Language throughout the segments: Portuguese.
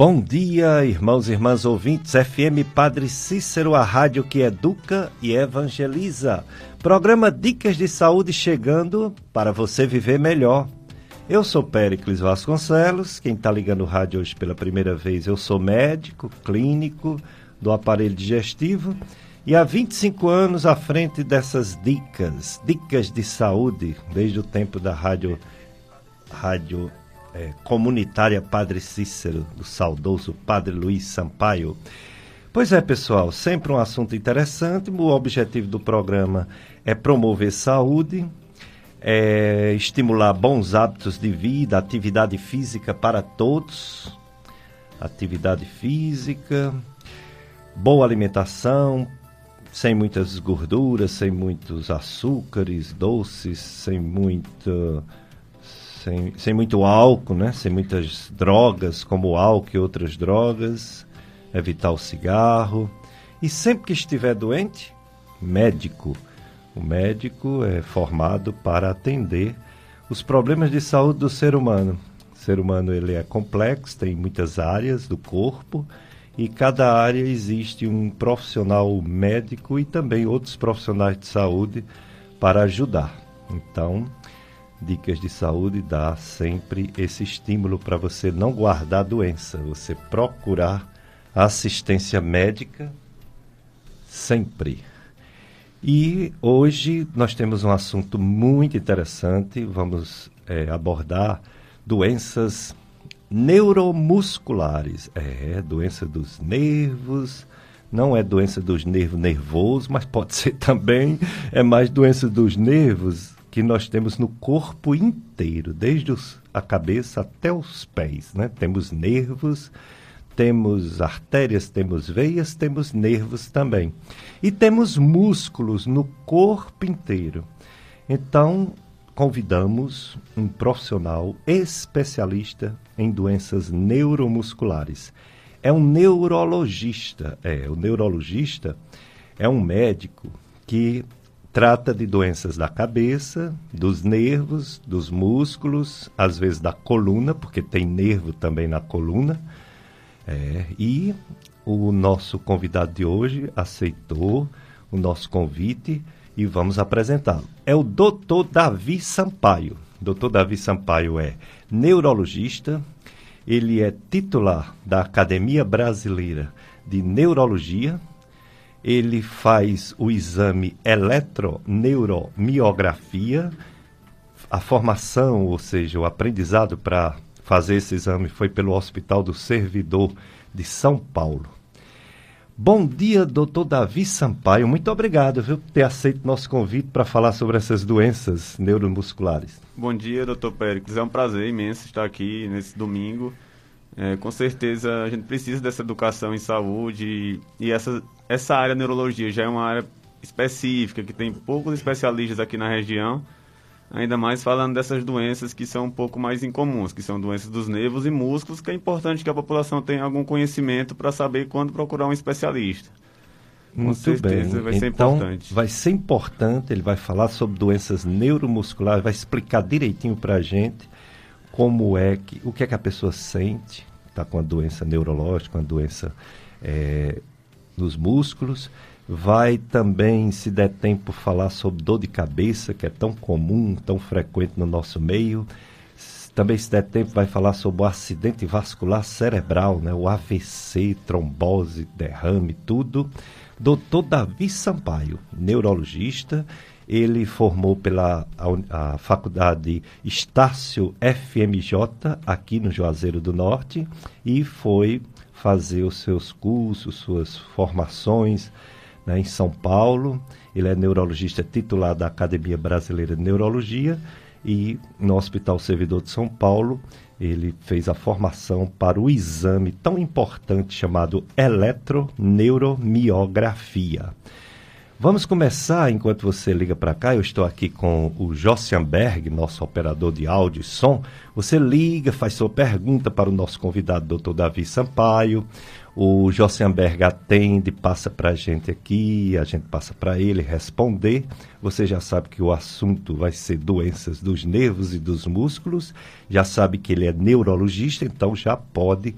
Bom dia, irmãos e irmãs ouvintes. FM Padre Cícero, a rádio que educa e evangeliza. Programa Dicas de Saúde chegando para você viver melhor. Eu sou Péricles Vasconcelos. Quem está ligando o rádio hoje pela primeira vez, eu sou médico, clínico do aparelho digestivo e há 25 anos à frente dessas dicas, dicas de saúde, desde o tempo da rádio, rádio é, comunitária Padre Cícero, do saudoso Padre Luiz Sampaio. Pois é, pessoal, sempre um assunto interessante. O objetivo do programa é promover saúde, é estimular bons hábitos de vida, atividade física para todos, atividade física, boa alimentação, sem muitas gorduras, sem muitos açúcares, doces, sem muito, sem, sem muito álcool, né? sem muitas drogas, como álcool e outras drogas, evitar o cigarro. E sempre que estiver doente, médico. O médico é formado para atender os problemas de saúde do ser humano. O ser humano ele é complexo, tem muitas áreas do corpo e cada área existe um profissional médico e também outros profissionais de saúde para ajudar. Então, Dicas de Saúde dá sempre esse estímulo para você não guardar a doença, você procurar assistência médica sempre. E hoje nós temos um assunto muito interessante. Vamos é, abordar doenças neuromusculares. É, doença dos nervos. Não é doença dos nervos nervosos, mas pode ser também. É mais doença dos nervos que nós temos no corpo inteiro, desde os, a cabeça até os pés. Né? Temos nervos, temos artérias, temos veias, temos nervos também. E temos músculos no corpo inteiro. Então, convidamos um profissional especialista em doenças neuromusculares. É um neurologista. É, o neurologista é um médico que trata de doenças da cabeça, dos nervos, dos músculos, às vezes da coluna, porque tem nervo também na coluna. É, e o nosso convidado de hoje aceitou o nosso convite e vamos apresentá-lo. É o Dr. Davi Sampaio. Dr. Davi Sampaio é neurologista, ele é titular da Academia Brasileira de Neurologia, ele faz o exame eletroneuromiografia, a formação, ou seja, o aprendizado para fazer esse exame foi pelo Hospital do Servidor de São Paulo. Bom dia, doutor Davi Sampaio. Muito obrigado viu, por ter aceito nosso convite para falar sobre essas doenças neuromusculares. Bom dia, doutor Péricles. É um prazer imenso estar aqui nesse domingo. É, com certeza a gente precisa dessa educação em saúde e, e essa, essa área neurologia já é uma área específica, que tem poucos especialistas aqui na região ainda mais falando dessas doenças que são um pouco mais incomuns, que são doenças dos nervos e músculos, que é importante que a população tenha algum conhecimento para saber quando procurar um especialista. Com Muito certeza bem. vai então, ser importante. Vai ser importante, ele vai falar sobre doenças neuromusculares, vai explicar direitinho para a gente como é que, o que é que a pessoa sente, está com a doença neurológica, uma doença é, nos músculos, Vai também, se der tempo, falar sobre dor de cabeça, que é tão comum, tão frequente no nosso meio. Também, se der tempo, vai falar sobre o acidente vascular cerebral, né? o AVC, trombose, derrame, tudo. Doutor Davi Sampaio, neurologista, ele formou pela a, a, faculdade Estácio FMJ, aqui no Juazeiro do Norte, e foi fazer os seus cursos, suas formações né, em São Paulo. Ele é neurologista titular da Academia Brasileira de Neurologia e no Hospital Servidor de São Paulo ele fez a formação para o exame tão importante chamado eletroneuromiografia. Vamos começar, enquanto você liga para cá, eu estou aqui com o Jossianberg, nosso operador de áudio e som. Você liga, faz sua pergunta para o nosso convidado, Dr. Davi Sampaio. O Jossenberg atende, passa para a gente aqui, a gente passa para ele responder. Você já sabe que o assunto vai ser doenças dos nervos e dos músculos, já sabe que ele é neurologista, então já pode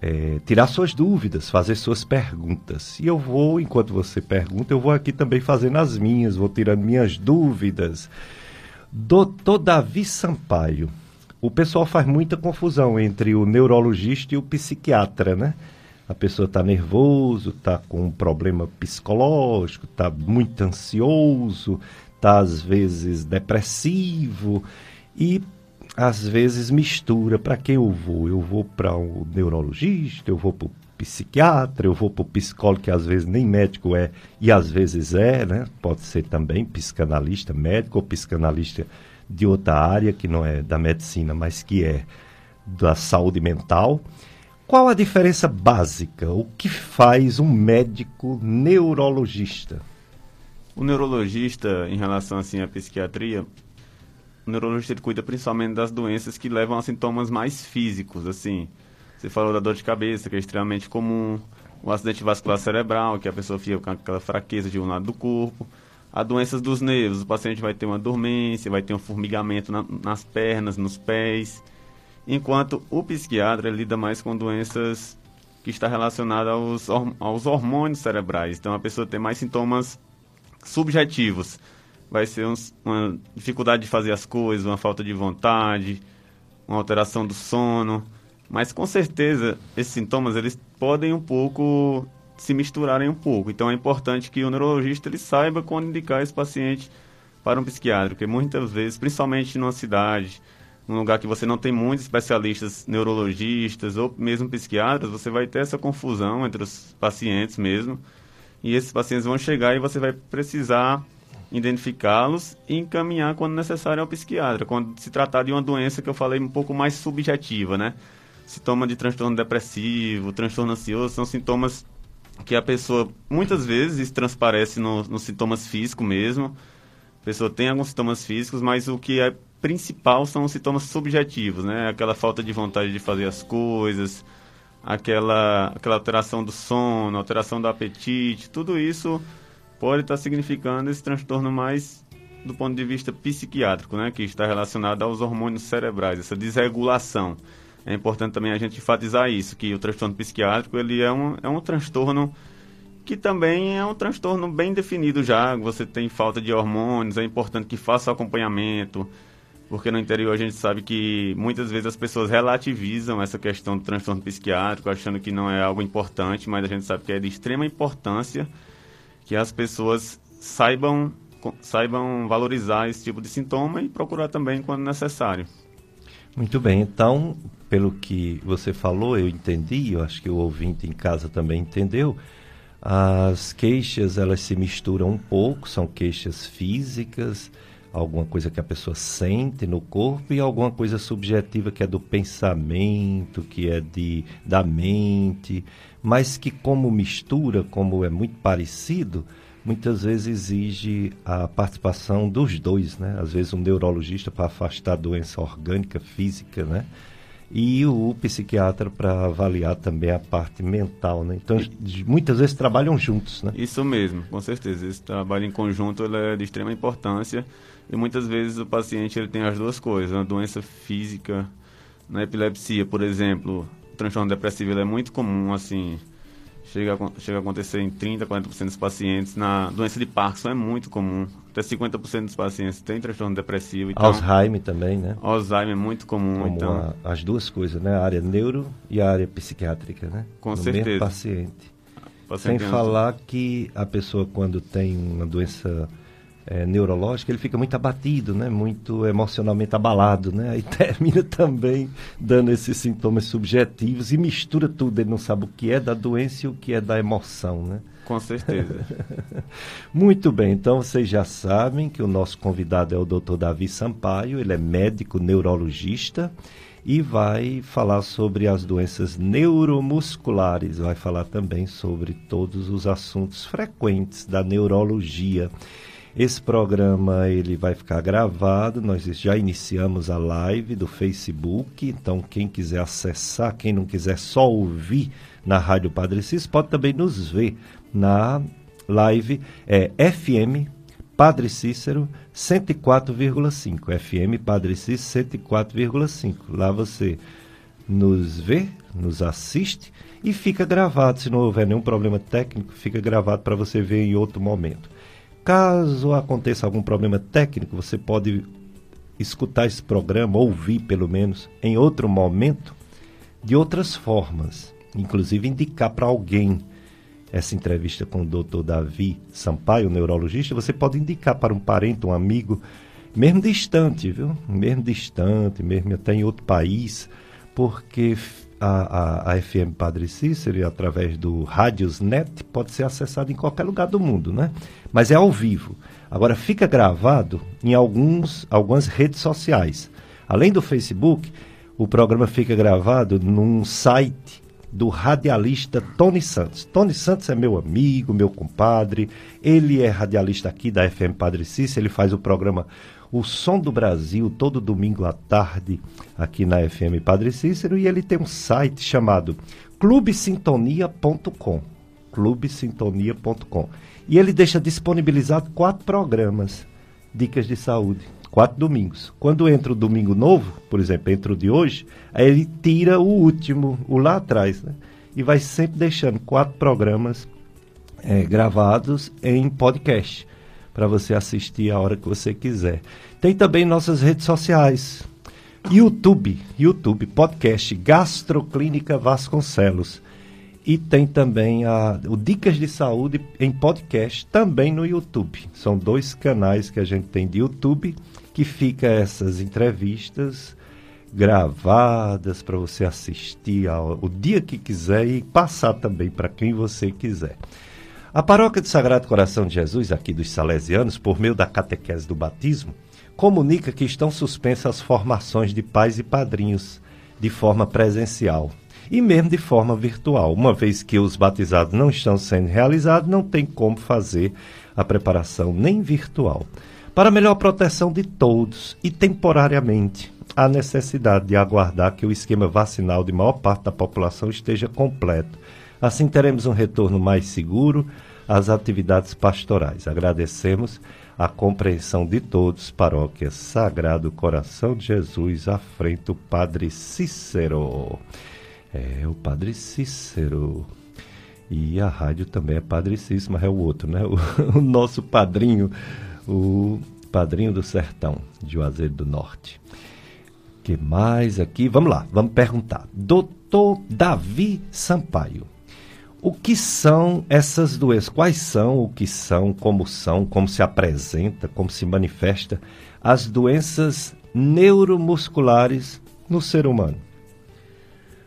é, tirar suas dúvidas, fazer suas perguntas. E eu vou, enquanto você pergunta, eu vou aqui também fazendo as minhas, vou tirando minhas dúvidas. Doutor Davi Sampaio, o pessoal faz muita confusão entre o neurologista e o psiquiatra, né? A pessoa está nervoso, está com um problema psicológico, está muito ansioso, está às vezes depressivo e às vezes mistura. Para quem eu vou? Eu vou para o um neurologista, eu vou para o psiquiatra, eu vou para o psicólogo, que às vezes nem médico é, e às vezes é, né? Pode ser também psicanalista, médico ou psicanalista de outra área, que não é da medicina, mas que é da saúde mental. Qual a diferença básica? O que faz um médico neurologista? O neurologista, em relação assim à psiquiatria, o neurologista ele cuida principalmente das doenças que levam a sintomas mais físicos, assim. Você falou da dor de cabeça, que é extremamente comum, o acidente vascular cerebral, que a pessoa fica com aquela fraqueza de um lado do corpo, as doenças dos nervos, o paciente vai ter uma dormência, vai ter um formigamento na, nas pernas, nos pés, enquanto o psiquiatra lida mais com doenças que está relacionada aos, aos hormônios cerebrais. Então a pessoa tem mais sintomas subjetivos vai ser uma dificuldade de fazer as coisas, uma falta de vontade, uma alteração do sono. Mas com certeza esses sintomas eles podem um pouco se misturarem um pouco. Então é importante que o neurologista ele saiba quando indicar esse paciente para um psiquiatra, porque muitas vezes, principalmente numa cidade, num lugar que você não tem muitos especialistas neurologistas ou mesmo psiquiatras, você vai ter essa confusão entre os pacientes mesmo. E esses pacientes vão chegar e você vai precisar identificá-los e encaminhar quando necessário ao psiquiatra, quando se tratar de uma doença que eu falei um pouco mais subjetiva, né? Sintoma de transtorno depressivo, transtorno ansioso, são sintomas que a pessoa, muitas vezes, transparece no, nos sintomas físicos mesmo. A pessoa tem alguns sintomas físicos, mas o que é principal são os sintomas subjetivos, né? Aquela falta de vontade de fazer as coisas, aquela, aquela alteração do sono, alteração do apetite, tudo isso pode estar significando esse transtorno mais do ponto de vista psiquiátrico, né, que está relacionado aos hormônios cerebrais, essa desregulação. É importante também a gente enfatizar isso, que o transtorno psiquiátrico ele é um, é um transtorno que também é um transtorno bem definido já. Você tem falta de hormônios, é importante que faça acompanhamento, porque no interior a gente sabe que muitas vezes as pessoas relativizam essa questão do transtorno psiquiátrico, achando que não é algo importante, mas a gente sabe que é de extrema importância que as pessoas saibam, saibam valorizar esse tipo de sintoma e procurar também quando necessário. Muito bem, então, pelo que você falou, eu entendi, eu acho que o ouvinte em casa também entendeu. As queixas, elas se misturam um pouco, são queixas físicas, alguma coisa que a pessoa sente no corpo e alguma coisa subjetiva que é do pensamento, que é de da mente, mas que como mistura, como é muito parecido, muitas vezes exige a participação dos dois, né? Às vezes um neurologista para afastar a doença orgânica, física, né? E o psiquiatra para avaliar também a parte mental, né? Então, muitas vezes trabalham juntos, né? Isso mesmo, com certeza. Esse trabalho em conjunto é de extrema importância e muitas vezes o paciente ele tem as duas coisas, uma doença física, na epilepsia, por exemplo, transtorno depressivo é muito comum, assim, chega a, chega a acontecer em 30, 40% dos pacientes. Na doença de Parkinson é muito comum, até 50% dos pacientes têm transtorno depressivo. Então, Alzheimer também, né? Alzheimer é muito comum, Como então. A, as duas coisas, né? A área neuro e a área psiquiátrica, né? Com no certeza. Mesmo paciente. paciente Sem falar que a pessoa quando tem uma doença é, neurológica, ele fica muito abatido, né? muito emocionalmente abalado, né? Aí termina também dando esses sintomas subjetivos e mistura tudo, ele não sabe o que é da doença e o que é da emoção, né? Com certeza. muito bem, então vocês já sabem que o nosso convidado é o Dr. Davi Sampaio, ele é médico neurologista e vai falar sobre as doenças neuromusculares, vai falar também sobre todos os assuntos frequentes da neurologia. Esse programa ele vai ficar gravado. Nós já iniciamos a live do Facebook, então quem quiser acessar, quem não quiser só ouvir na Rádio Padre Cis, pode também nos ver na live é FM Padre Cícero 104,5. FM Padre Cícero 104,5. Lá você nos vê, nos assiste e fica gravado. Se não houver nenhum problema técnico, fica gravado para você ver em outro momento. Caso aconteça algum problema técnico, você pode escutar esse programa, ouvir pelo menos, em outro momento, de outras formas. Inclusive indicar para alguém essa entrevista com o Dr. Davi Sampaio, neurologista, você pode indicar para um parente, um amigo, mesmo distante, viu? Mesmo distante, mesmo até em outro país, porque a, a, a FM Padre Cícero, através do Radiosnet, pode ser acessado em qualquer lugar do mundo, né? Mas é ao vivo. Agora, fica gravado em alguns, algumas redes sociais. Além do Facebook, o programa fica gravado num site do radialista Tony Santos. Tony Santos é meu amigo, meu compadre. Ele é radialista aqui da FM Padre Cícero. Ele faz o programa O Som do Brasil todo domingo à tarde aqui na FM Padre Cícero. E ele tem um site chamado clubesintonia.com. clubesintonia.com. E ele deixa disponibilizado quatro programas, dicas de saúde quatro domingos. Quando entra o domingo novo, por exemplo, entra o de hoje, aí ele tira o último, o lá atrás, né? E vai sempre deixando quatro programas é, gravados em podcast para você assistir a hora que você quiser. Tem também nossas redes sociais. YouTube, YouTube, podcast Gastroclínica Vasconcelos. E tem também a, o Dicas de Saúde em podcast, também no YouTube. São dois canais que a gente tem de YouTube que fica essas entrevistas gravadas para você assistir ao, o dia que quiser e passar também para quem você quiser. A paróquia do Sagrado Coração de Jesus, aqui dos Salesianos, por meio da catequese do batismo, comunica que estão suspensas as formações de pais e padrinhos de forma presencial e mesmo de forma virtual. Uma vez que os batizados não estão sendo realizados, não tem como fazer a preparação nem virtual. Para melhor proteção de todos e temporariamente, há necessidade de aguardar que o esquema vacinal de maior parte da população esteja completo. Assim teremos um retorno mais seguro às atividades pastorais. Agradecemos a compreensão de todos, paróquia Sagrado Coração de Jesus, à frente o Padre Cícero. É, o Padre Cícero. E a rádio também é Padre Cícero, mas é o outro, né? O, o nosso padrinho o padrinho do sertão, de Juazeiro do Norte. que mais aqui? Vamos lá, vamos perguntar. Doutor Davi Sampaio, o que são essas doenças? Quais são, o que são, como são, como se apresenta, como se manifesta as doenças neuromusculares no ser humano?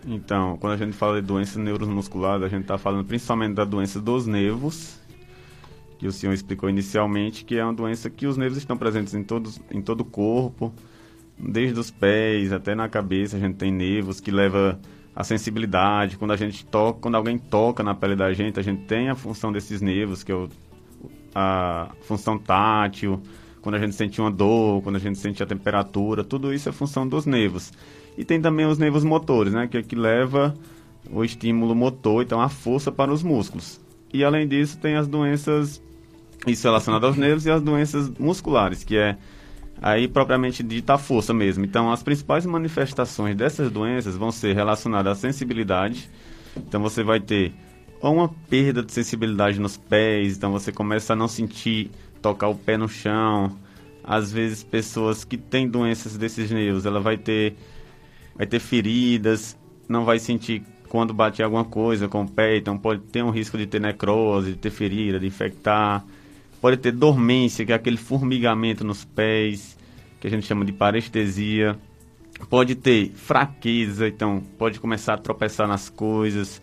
Então, quando a gente fala de doenças neuromusculares, a gente está falando principalmente da doença dos nervos, que o senhor explicou inicialmente, que é uma doença que os nervos estão presentes em, todos, em todo o corpo, desde os pés até na cabeça, a gente tem nervos que leva a sensibilidade. Quando a gente toca, quando alguém toca na pele da gente, a gente tem a função desses nervos, que é o, a função tátil, quando a gente sente uma dor, quando a gente sente a temperatura, tudo isso é função dos nervos. E tem também os nervos motores, né, que é que leva o estímulo motor, então a força para os músculos. E além disso, tem as doenças isso relacionado aos nervos e as doenças musculares, que é aí propriamente dita a força mesmo. Então, as principais manifestações dessas doenças vão ser relacionadas à sensibilidade. Então, você vai ter ou uma perda de sensibilidade nos pés, então você começa a não sentir tocar o pé no chão. Às vezes, pessoas que têm doenças desses nervos, ela vai ter vai ter feridas, não vai sentir quando bate alguma coisa com o pé, então pode ter um risco de ter necrose, de ter ferida, de infectar pode ter dormência, que é aquele formigamento nos pés, que a gente chama de parestesia. Pode ter fraqueza, então pode começar a tropeçar nas coisas,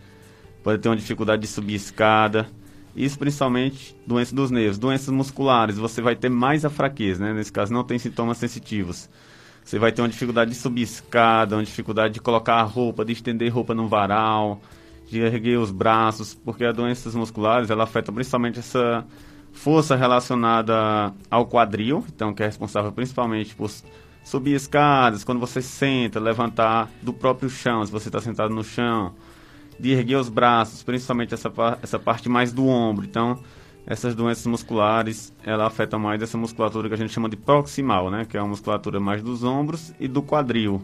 pode ter uma dificuldade de subir escada. Isso principalmente doenças dos nervos. Doenças musculares, você vai ter mais a fraqueza, né? Nesse caso não tem sintomas sensitivos. Você vai ter uma dificuldade de subir escada, uma dificuldade de colocar a roupa, de estender roupa no varal, de erguer os braços, porque as doenças musculares, ela afeta principalmente essa força relacionada ao quadril, então que é responsável principalmente por subir escadas, quando você senta, levantar do próprio chão, se você está sentado no chão, de erguer os braços, principalmente essa, essa parte mais do ombro. Então, essas doenças musculares, ela afeta mais essa musculatura que a gente chama de proximal, né? Que é a musculatura mais dos ombros e do quadril.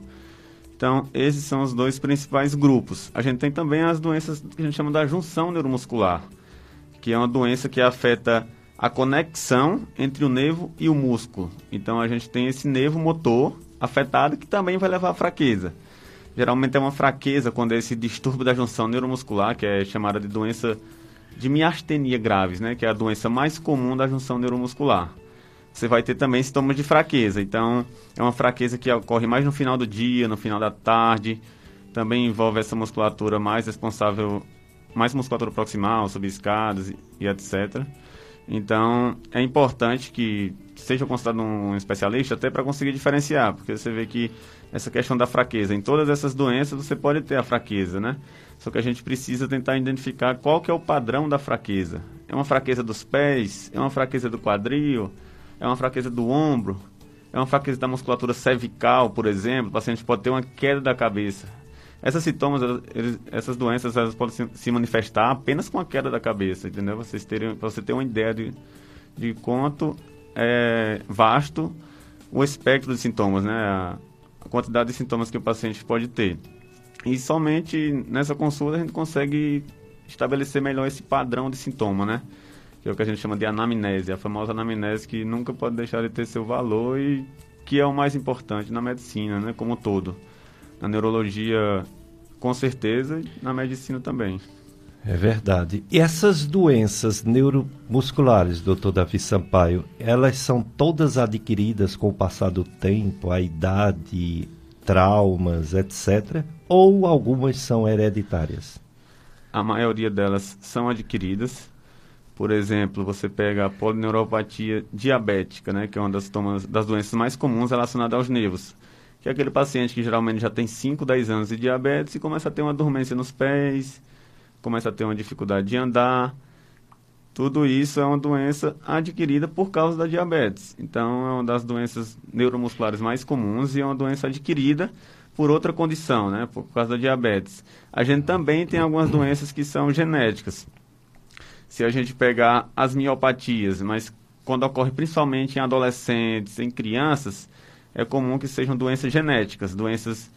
Então, esses são os dois principais grupos. A gente tem também as doenças que a gente chama da junção neuromuscular, que é uma doença que afeta a conexão entre o nervo e o músculo. Então, a gente tem esse nervo motor afetado que também vai levar à fraqueza. Geralmente é uma fraqueza quando é esse distúrbio da junção neuromuscular, que é chamada de doença de miastenia graves, né, que é a doença mais comum da junção neuromuscular. Você vai ter também sintomas de fraqueza. Então, é uma fraqueza que ocorre mais no final do dia, no final da tarde. Também envolve essa musculatura mais responsável, mais musculatura proximal, subir escadas e, e etc. Então, é importante que seja considerado um especialista até para conseguir diferenciar, porque você vê que essa questão da fraqueza, em todas essas doenças você pode ter a fraqueza, né? Só que a gente precisa tentar identificar qual que é o padrão da fraqueza. É uma fraqueza dos pés? É uma fraqueza do quadril? É uma fraqueza do ombro? É uma fraqueza da musculatura cervical, por exemplo? O paciente pode ter uma queda da cabeça. Essas sintomas, eles, essas doenças, elas podem se manifestar apenas com a queda da cabeça, entendeu? Vocês terem, pra você ter uma ideia de, de quanto é vasto o espectro de sintomas, né? A, a quantidade de sintomas que o paciente pode ter. E somente nessa consulta a gente consegue estabelecer melhor esse padrão de sintoma, né? Que é o que a gente chama de anamnese, a famosa anamnese que nunca pode deixar de ter seu valor e que é o mais importante na medicina, né? Como um todo. Na neurologia, com certeza, e na medicina também. É verdade. E essas doenças neuromusculares, doutor Davi Sampaio, elas são todas adquiridas com o passar do tempo, a idade, traumas, etc ou algumas são hereditárias? A maioria delas são adquiridas. Por exemplo, você pega a polineuropatia diabética, né, que é uma das, tomas, das doenças mais comuns relacionadas aos nervos. Que é aquele paciente que geralmente já tem 5, 10 anos de diabetes e começa a ter uma dormência nos pés, começa a ter uma dificuldade de andar. Tudo isso é uma doença adquirida por causa da diabetes. Então, é uma das doenças neuromusculares mais comuns e é uma doença adquirida por outra condição, né, por causa da diabetes. A gente também tem algumas doenças que são genéticas. Se a gente pegar as miopatias, mas quando ocorre principalmente em adolescentes, em crianças, é comum que sejam doenças genéticas, doenças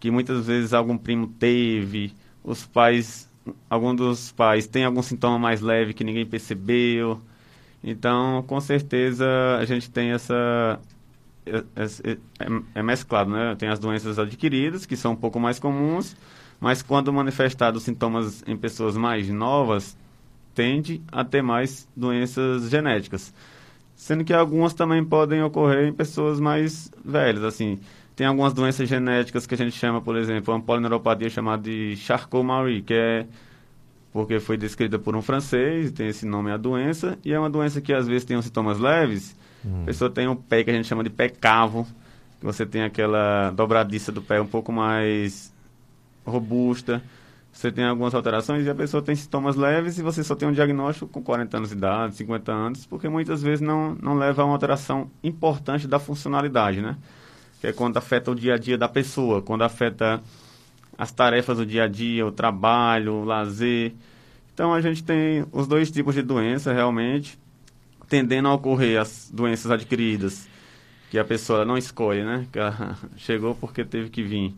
que muitas vezes algum primo teve, os pais, algum dos pais tem algum sintoma mais leve que ninguém percebeu. Então, com certeza, a gente tem essa é, é, é, é, mesclado, né? Tem as doenças adquiridas, que são um pouco mais comuns, mas quando manifestados sintomas em pessoas mais novas, tende a ter mais doenças genéticas. Sendo que algumas também podem ocorrer em pessoas mais velhas, assim. Tem algumas doenças genéticas que a gente chama, por exemplo, uma polineuropatia chamada de Charcot-Marie, que é porque foi descrita por um francês, tem esse nome a doença, e é uma doença que às vezes tem sintomas leves, Hum. A pessoa tem um pé que a gente chama de pé cavo, que você tem aquela dobradiça do pé um pouco mais robusta. Você tem algumas alterações e a pessoa tem sintomas leves e você só tem um diagnóstico com 40 anos de idade, 50 anos, porque muitas vezes não, não leva a uma alteração importante da funcionalidade, né? Que é quando afeta o dia a dia da pessoa, quando afeta as tarefas do dia a dia, o trabalho, o lazer. Então a gente tem os dois tipos de doença realmente tendendo a ocorrer as doenças adquiridas, que a pessoa não escolhe, né? Que chegou porque teve que vir.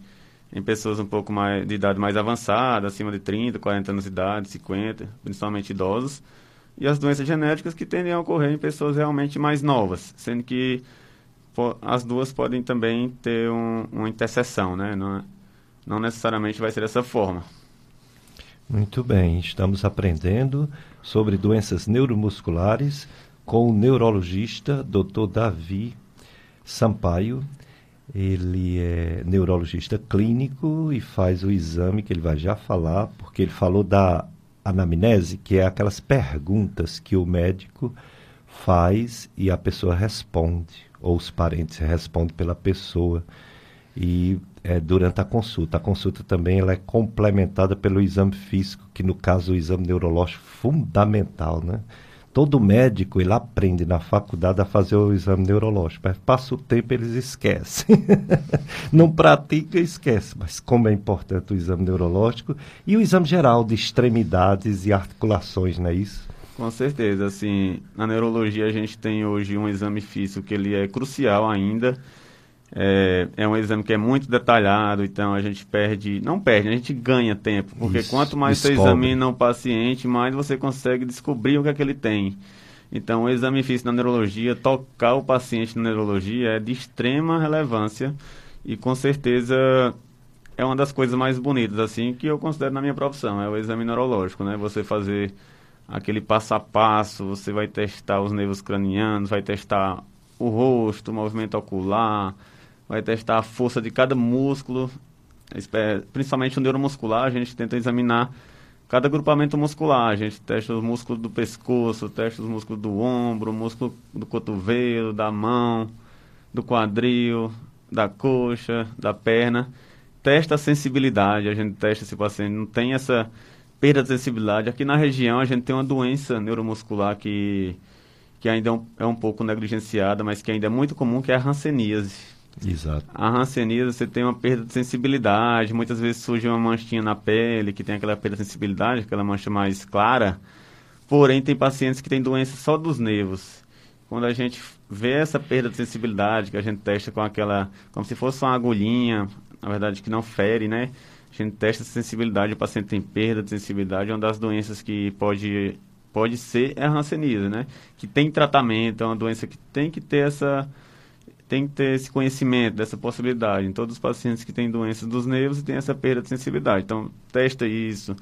Em pessoas um pouco mais de idade mais avançada, acima de 30, 40 anos de idade, 50, principalmente idosos. E as doenças genéticas que tendem a ocorrer em pessoas realmente mais novas, sendo que as duas podem também ter um, uma interseção, né? Não, não necessariamente vai ser dessa forma. Muito bem, estamos aprendendo sobre doenças neuromusculares com o neurologista Dr. Davi Sampaio. Ele é neurologista clínico e faz o exame que ele vai já falar, porque ele falou da anamnese, que é aquelas perguntas que o médico faz e a pessoa responde, ou os parentes respondem pela pessoa. E é, durante a consulta. A consulta também ela é complementada pelo exame físico, que no caso o exame neurológico fundamental, né? Todo médico ele aprende na faculdade a fazer o exame neurológico, mas passa o tempo eles esquecem. Não pratica esquece. Mas como é importante o exame neurológico e o exame geral de extremidades e articulações, não é isso? Com certeza, assim, na neurologia a gente tem hoje um exame físico que ele é crucial ainda. É, é, um exame que é muito detalhado, então a gente perde, não perde, a gente ganha tempo, porque Isso, quanto mais descobre. você examina o paciente, mais você consegue descobrir o que é que ele tem. Então, o exame físico na neurologia, tocar o paciente na neurologia é de extrema relevância e com certeza é uma das coisas mais bonitas assim que eu considero na minha profissão, é o exame neurológico, né? Você fazer aquele passo a passo, você vai testar os nervos cranianos, vai testar o rosto, o movimento ocular, vai testar a força de cada músculo, principalmente o neuromuscular, a gente tenta examinar cada agrupamento muscular. A gente testa os músculos do pescoço, testa os músculos do ombro, músculo do cotovelo, da mão, do quadril, da coxa, da perna. Testa a sensibilidade, a gente testa se o paciente não tem essa perda de sensibilidade. Aqui na região a gente tem uma doença neuromuscular que, que ainda é um, é um pouco negligenciada, mas que ainda é muito comum, que é a hanseníase. Exato. A hanseníase, você tem uma perda de sensibilidade, muitas vezes surge uma manchinha na pele, que tem aquela perda de sensibilidade, aquela mancha mais clara. Porém, tem pacientes que têm doença só dos nervos. Quando a gente vê essa perda de sensibilidade, que a gente testa com aquela, como se fosse uma agulhinha, na verdade que não fere, né? A gente testa essa sensibilidade, o paciente tem perda de sensibilidade, é uma das doenças que pode, pode ser é a hanseníase, né? Que tem tratamento, é uma doença que tem que ter essa tem que ter esse conhecimento dessa possibilidade. Em todos os pacientes que têm doenças dos nervos e têm essa perda de sensibilidade. Então, testa isso.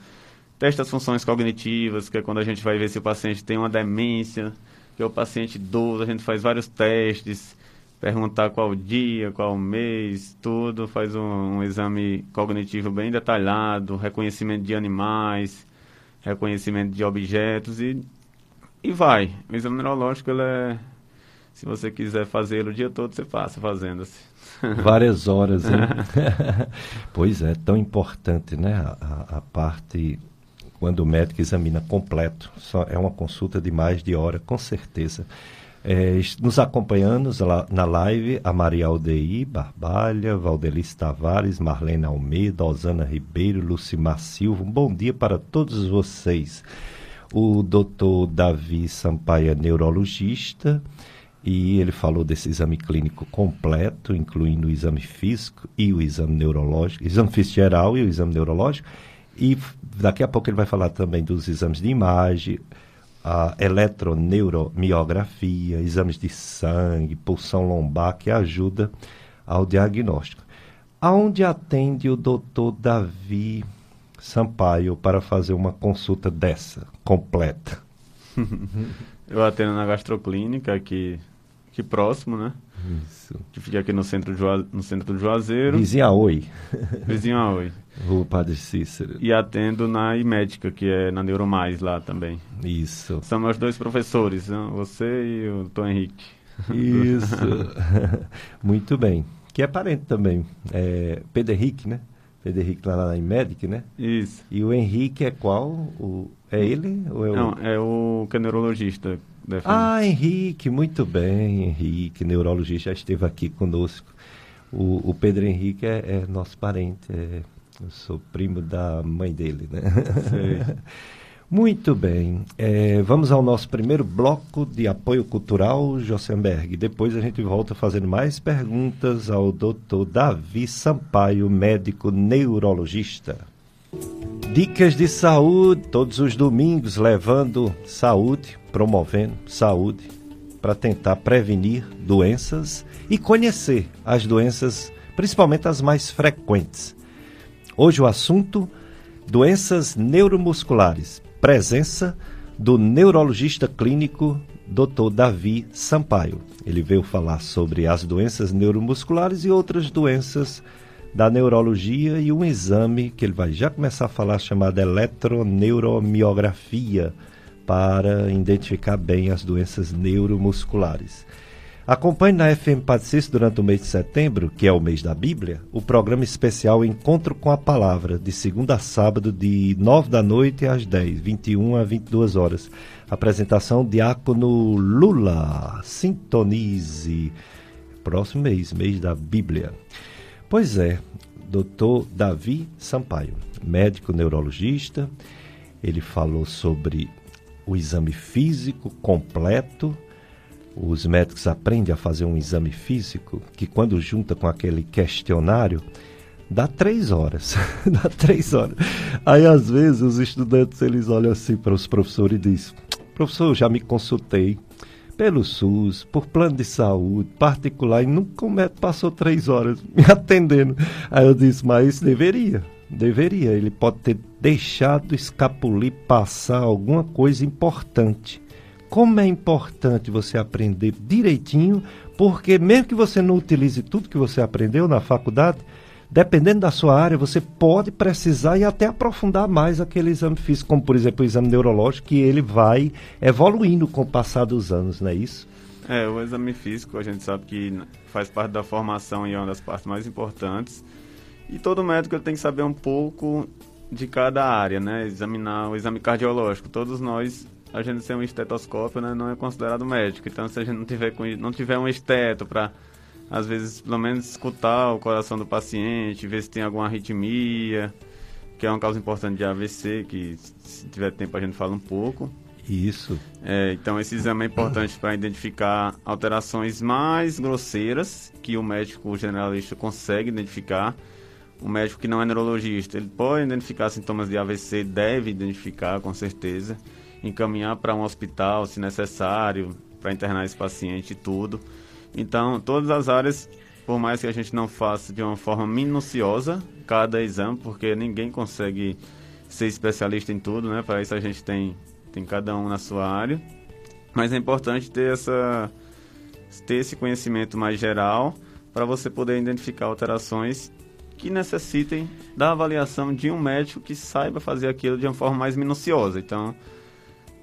Testa as funções cognitivas, que é quando a gente vai ver se o paciente tem uma demência, que é o paciente idoso, a gente faz vários testes, perguntar qual dia, qual mês, tudo, faz um, um exame cognitivo bem detalhado, reconhecimento de animais, reconhecimento de objetos e, e vai. O exame neurológico ele é se você quiser fazer o dia todo, você passa fazendo-se. Várias horas, hein? pois é, tão importante, né? A, a, parte quando o médico examina completo. Só é uma consulta de mais de hora, com certeza. É, nos acompanhando na live a Maria Aldeir Barbalha, Valdelice Tavares, Marlene Almeida, Osana Ribeiro, Lucimar Silva. Um bom dia para todos vocês. O doutor Davi Sampaia, neurologista e ele falou desse exame clínico completo, incluindo o exame físico e o exame neurológico, exame físico geral e o exame neurológico. E daqui a pouco ele vai falar também dos exames de imagem, a eletroneuromiografia, exames de sangue, pulsão lombar, que ajuda ao diagnóstico. Aonde atende o doutor Davi Sampaio para fazer uma consulta dessa, completa? Eu atendo na gastroclínica aqui, aqui próximo, né? Isso. Que fica aqui no centro, de, no centro do Juazeiro. Vizinho a Oi. Vizinho a Oi. Rua Padre Cícero. E atendo na imédica, que é na Neuromais lá também. Isso. São meus dois professores, né? você e o Tom Henrique. Isso. Muito bem. Que é parente também. É Pedro Henrique, né? Pedro Henrique lá na Imedic, né? Isso. E o Henrique é qual? O, é ele? Ou é Não, o... é o que Ah, Henrique, muito bem, Henrique, neurologista, já esteve aqui conosco. O, o Pedro Henrique é, é nosso parente, é, eu sou primo da mãe dele, né? Muito bem. É, vamos ao nosso primeiro bloco de apoio cultural, Josenberg. Depois a gente volta fazendo mais perguntas ao doutor Davi Sampaio, médico neurologista. Dicas de saúde, todos os domingos, levando saúde, promovendo saúde, para tentar prevenir doenças e conhecer as doenças, principalmente as mais frequentes. Hoje o assunto: doenças neuromusculares presença do neurologista clínico Dr. Davi Sampaio. Ele veio falar sobre as doenças neuromusculares e outras doenças da neurologia e um exame que ele vai já começar a falar chamado eletroneuromiografia para identificar bem as doenças neuromusculares. Acompanhe na FM Patricis durante o mês de setembro, que é o mês da Bíblia, o programa especial Encontro com a Palavra, de segunda a sábado, de 9 da noite às 10, 21 a 22 horas. Apresentação Diácono Lula. Sintonize. Próximo mês, mês da Bíblia. Pois é, doutor Davi Sampaio, médico neurologista, ele falou sobre o exame físico completo os médicos aprendem a fazer um exame físico, que quando junta com aquele questionário, dá três horas. dá três horas. Aí, às vezes, os estudantes eles olham assim para os professores e dizem: professor, já me consultei pelo SUS, por plano de saúde, particular, e nunca passou três horas me atendendo. Aí eu disse: mas deveria. Deveria, ele pode ter deixado escapulir passar alguma coisa importante. Como é importante você aprender direitinho, porque mesmo que você não utilize tudo que você aprendeu na faculdade, dependendo da sua área, você pode precisar e até aprofundar mais aquele exame físico, como por exemplo o exame neurológico, que ele vai evoluindo com o passar dos anos, não é isso? É, o exame físico a gente sabe que faz parte da formação e é uma das partes mais importantes. E todo médico tem que saber um pouco de cada área, né? Examinar o exame cardiológico. Todos nós, a gente sem um estetoscópio, né, não é considerado médico. Então, se a gente não tiver, não tiver um esteto para, às vezes, pelo menos escutar o coração do paciente, ver se tem alguma arritmia, que é uma causa importante de AVC, que se tiver tempo a gente fala um pouco. Isso. É, então, esse exame é importante para identificar alterações mais grosseiras que o médico generalista consegue identificar o médico que não é neurologista, ele pode identificar sintomas de AVC, deve identificar com certeza, encaminhar para um hospital se necessário, para internar esse paciente e tudo. Então, todas as áreas, por mais que a gente não faça de uma forma minuciosa cada exame, porque ninguém consegue ser especialista em tudo, né? Para isso a gente tem, tem cada um na sua área. Mas é importante ter, essa, ter esse conhecimento mais geral para você poder identificar alterações que necessitem da avaliação de um médico que saiba fazer aquilo de uma forma mais minuciosa. Então,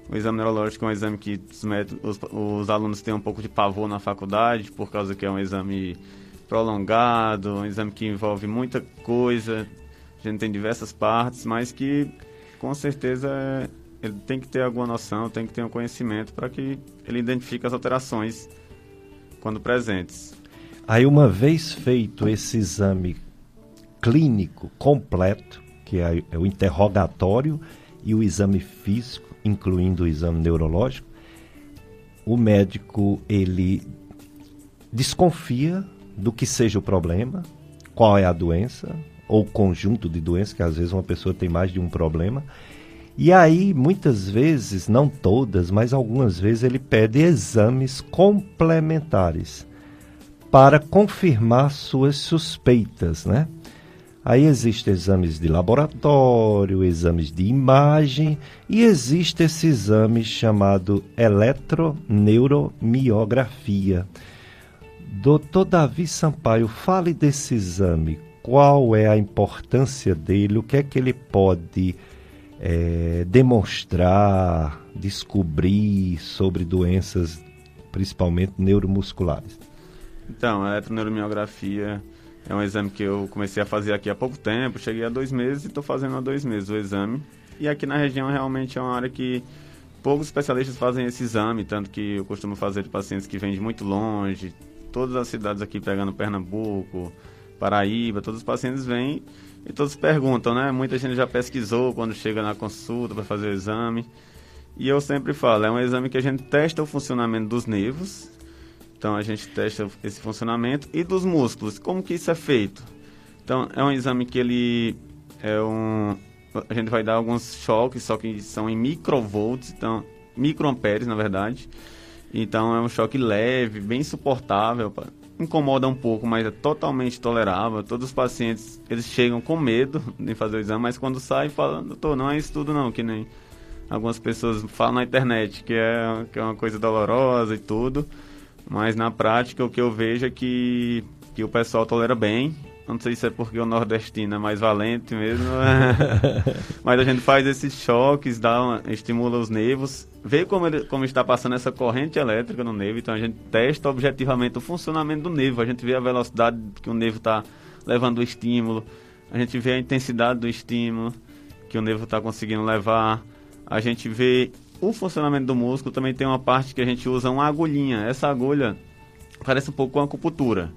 o exame neurológico é um exame que os, os alunos têm um pouco de pavor na faculdade, por causa que é um exame prolongado, um exame que envolve muita coisa, a gente tem diversas partes, mas que com certeza ele tem que ter alguma noção, tem que ter um conhecimento para que ele identifique as alterações quando presentes. Aí, uma vez feito esse exame clínico completo, que é, é o interrogatório e o exame físico, incluindo o exame neurológico, o médico ele desconfia do que seja o problema, qual é a doença ou conjunto de doenças, que às vezes uma pessoa tem mais de um problema. E aí, muitas vezes, não todas, mas algumas vezes ele pede exames complementares para confirmar suas suspeitas, né? Aí existem exames de laboratório, exames de imagem e existe esse exame chamado eletroneuromiografia. Doutor Davi Sampaio, fale desse exame. Qual é a importância dele? O que é que ele pode é, demonstrar, descobrir sobre doenças, principalmente neuromusculares? Então, a eletroneuromiografia é um exame que eu comecei a fazer aqui há pouco tempo, cheguei a dois meses e estou fazendo há dois meses o exame. E aqui na região realmente é uma área que poucos especialistas fazem esse exame, tanto que eu costumo fazer de pacientes que vêm de muito longe, todas as cidades aqui pegando Pernambuco, Paraíba, todos os pacientes vêm e todos perguntam, né? Muita gente já pesquisou quando chega na consulta para fazer o exame. E eu sempre falo, é um exame que a gente testa o funcionamento dos nervos então a gente testa esse funcionamento e dos músculos. Como que isso é feito? Então é um exame que ele é um a gente vai dar alguns choques, só que são em microvolts, então microamperes na verdade. Então é um choque leve, bem suportável, incomoda um pouco, mas é totalmente tolerável. Todos os pacientes eles chegam com medo de fazer o exame, mas quando saem falam, doutor, não é isso tudo não, que nem algumas pessoas falam na internet que é, que é uma coisa dolorosa e tudo. Mas na prática o que eu vejo é que, que o pessoal tolera bem. Não sei se é porque o nordestino é mais valente mesmo. Mas a gente faz esses choques, dá uma, estimula os nervos, vê como, ele, como está passando essa corrente elétrica no nervo. Então a gente testa objetivamente o funcionamento do nervo. A gente vê a velocidade que o nervo está levando o estímulo. A gente vê a intensidade do estímulo que o nervo está conseguindo levar. A gente vê o funcionamento do músculo também tem uma parte que a gente usa uma agulhinha. Essa agulha parece um pouco com acupuntura.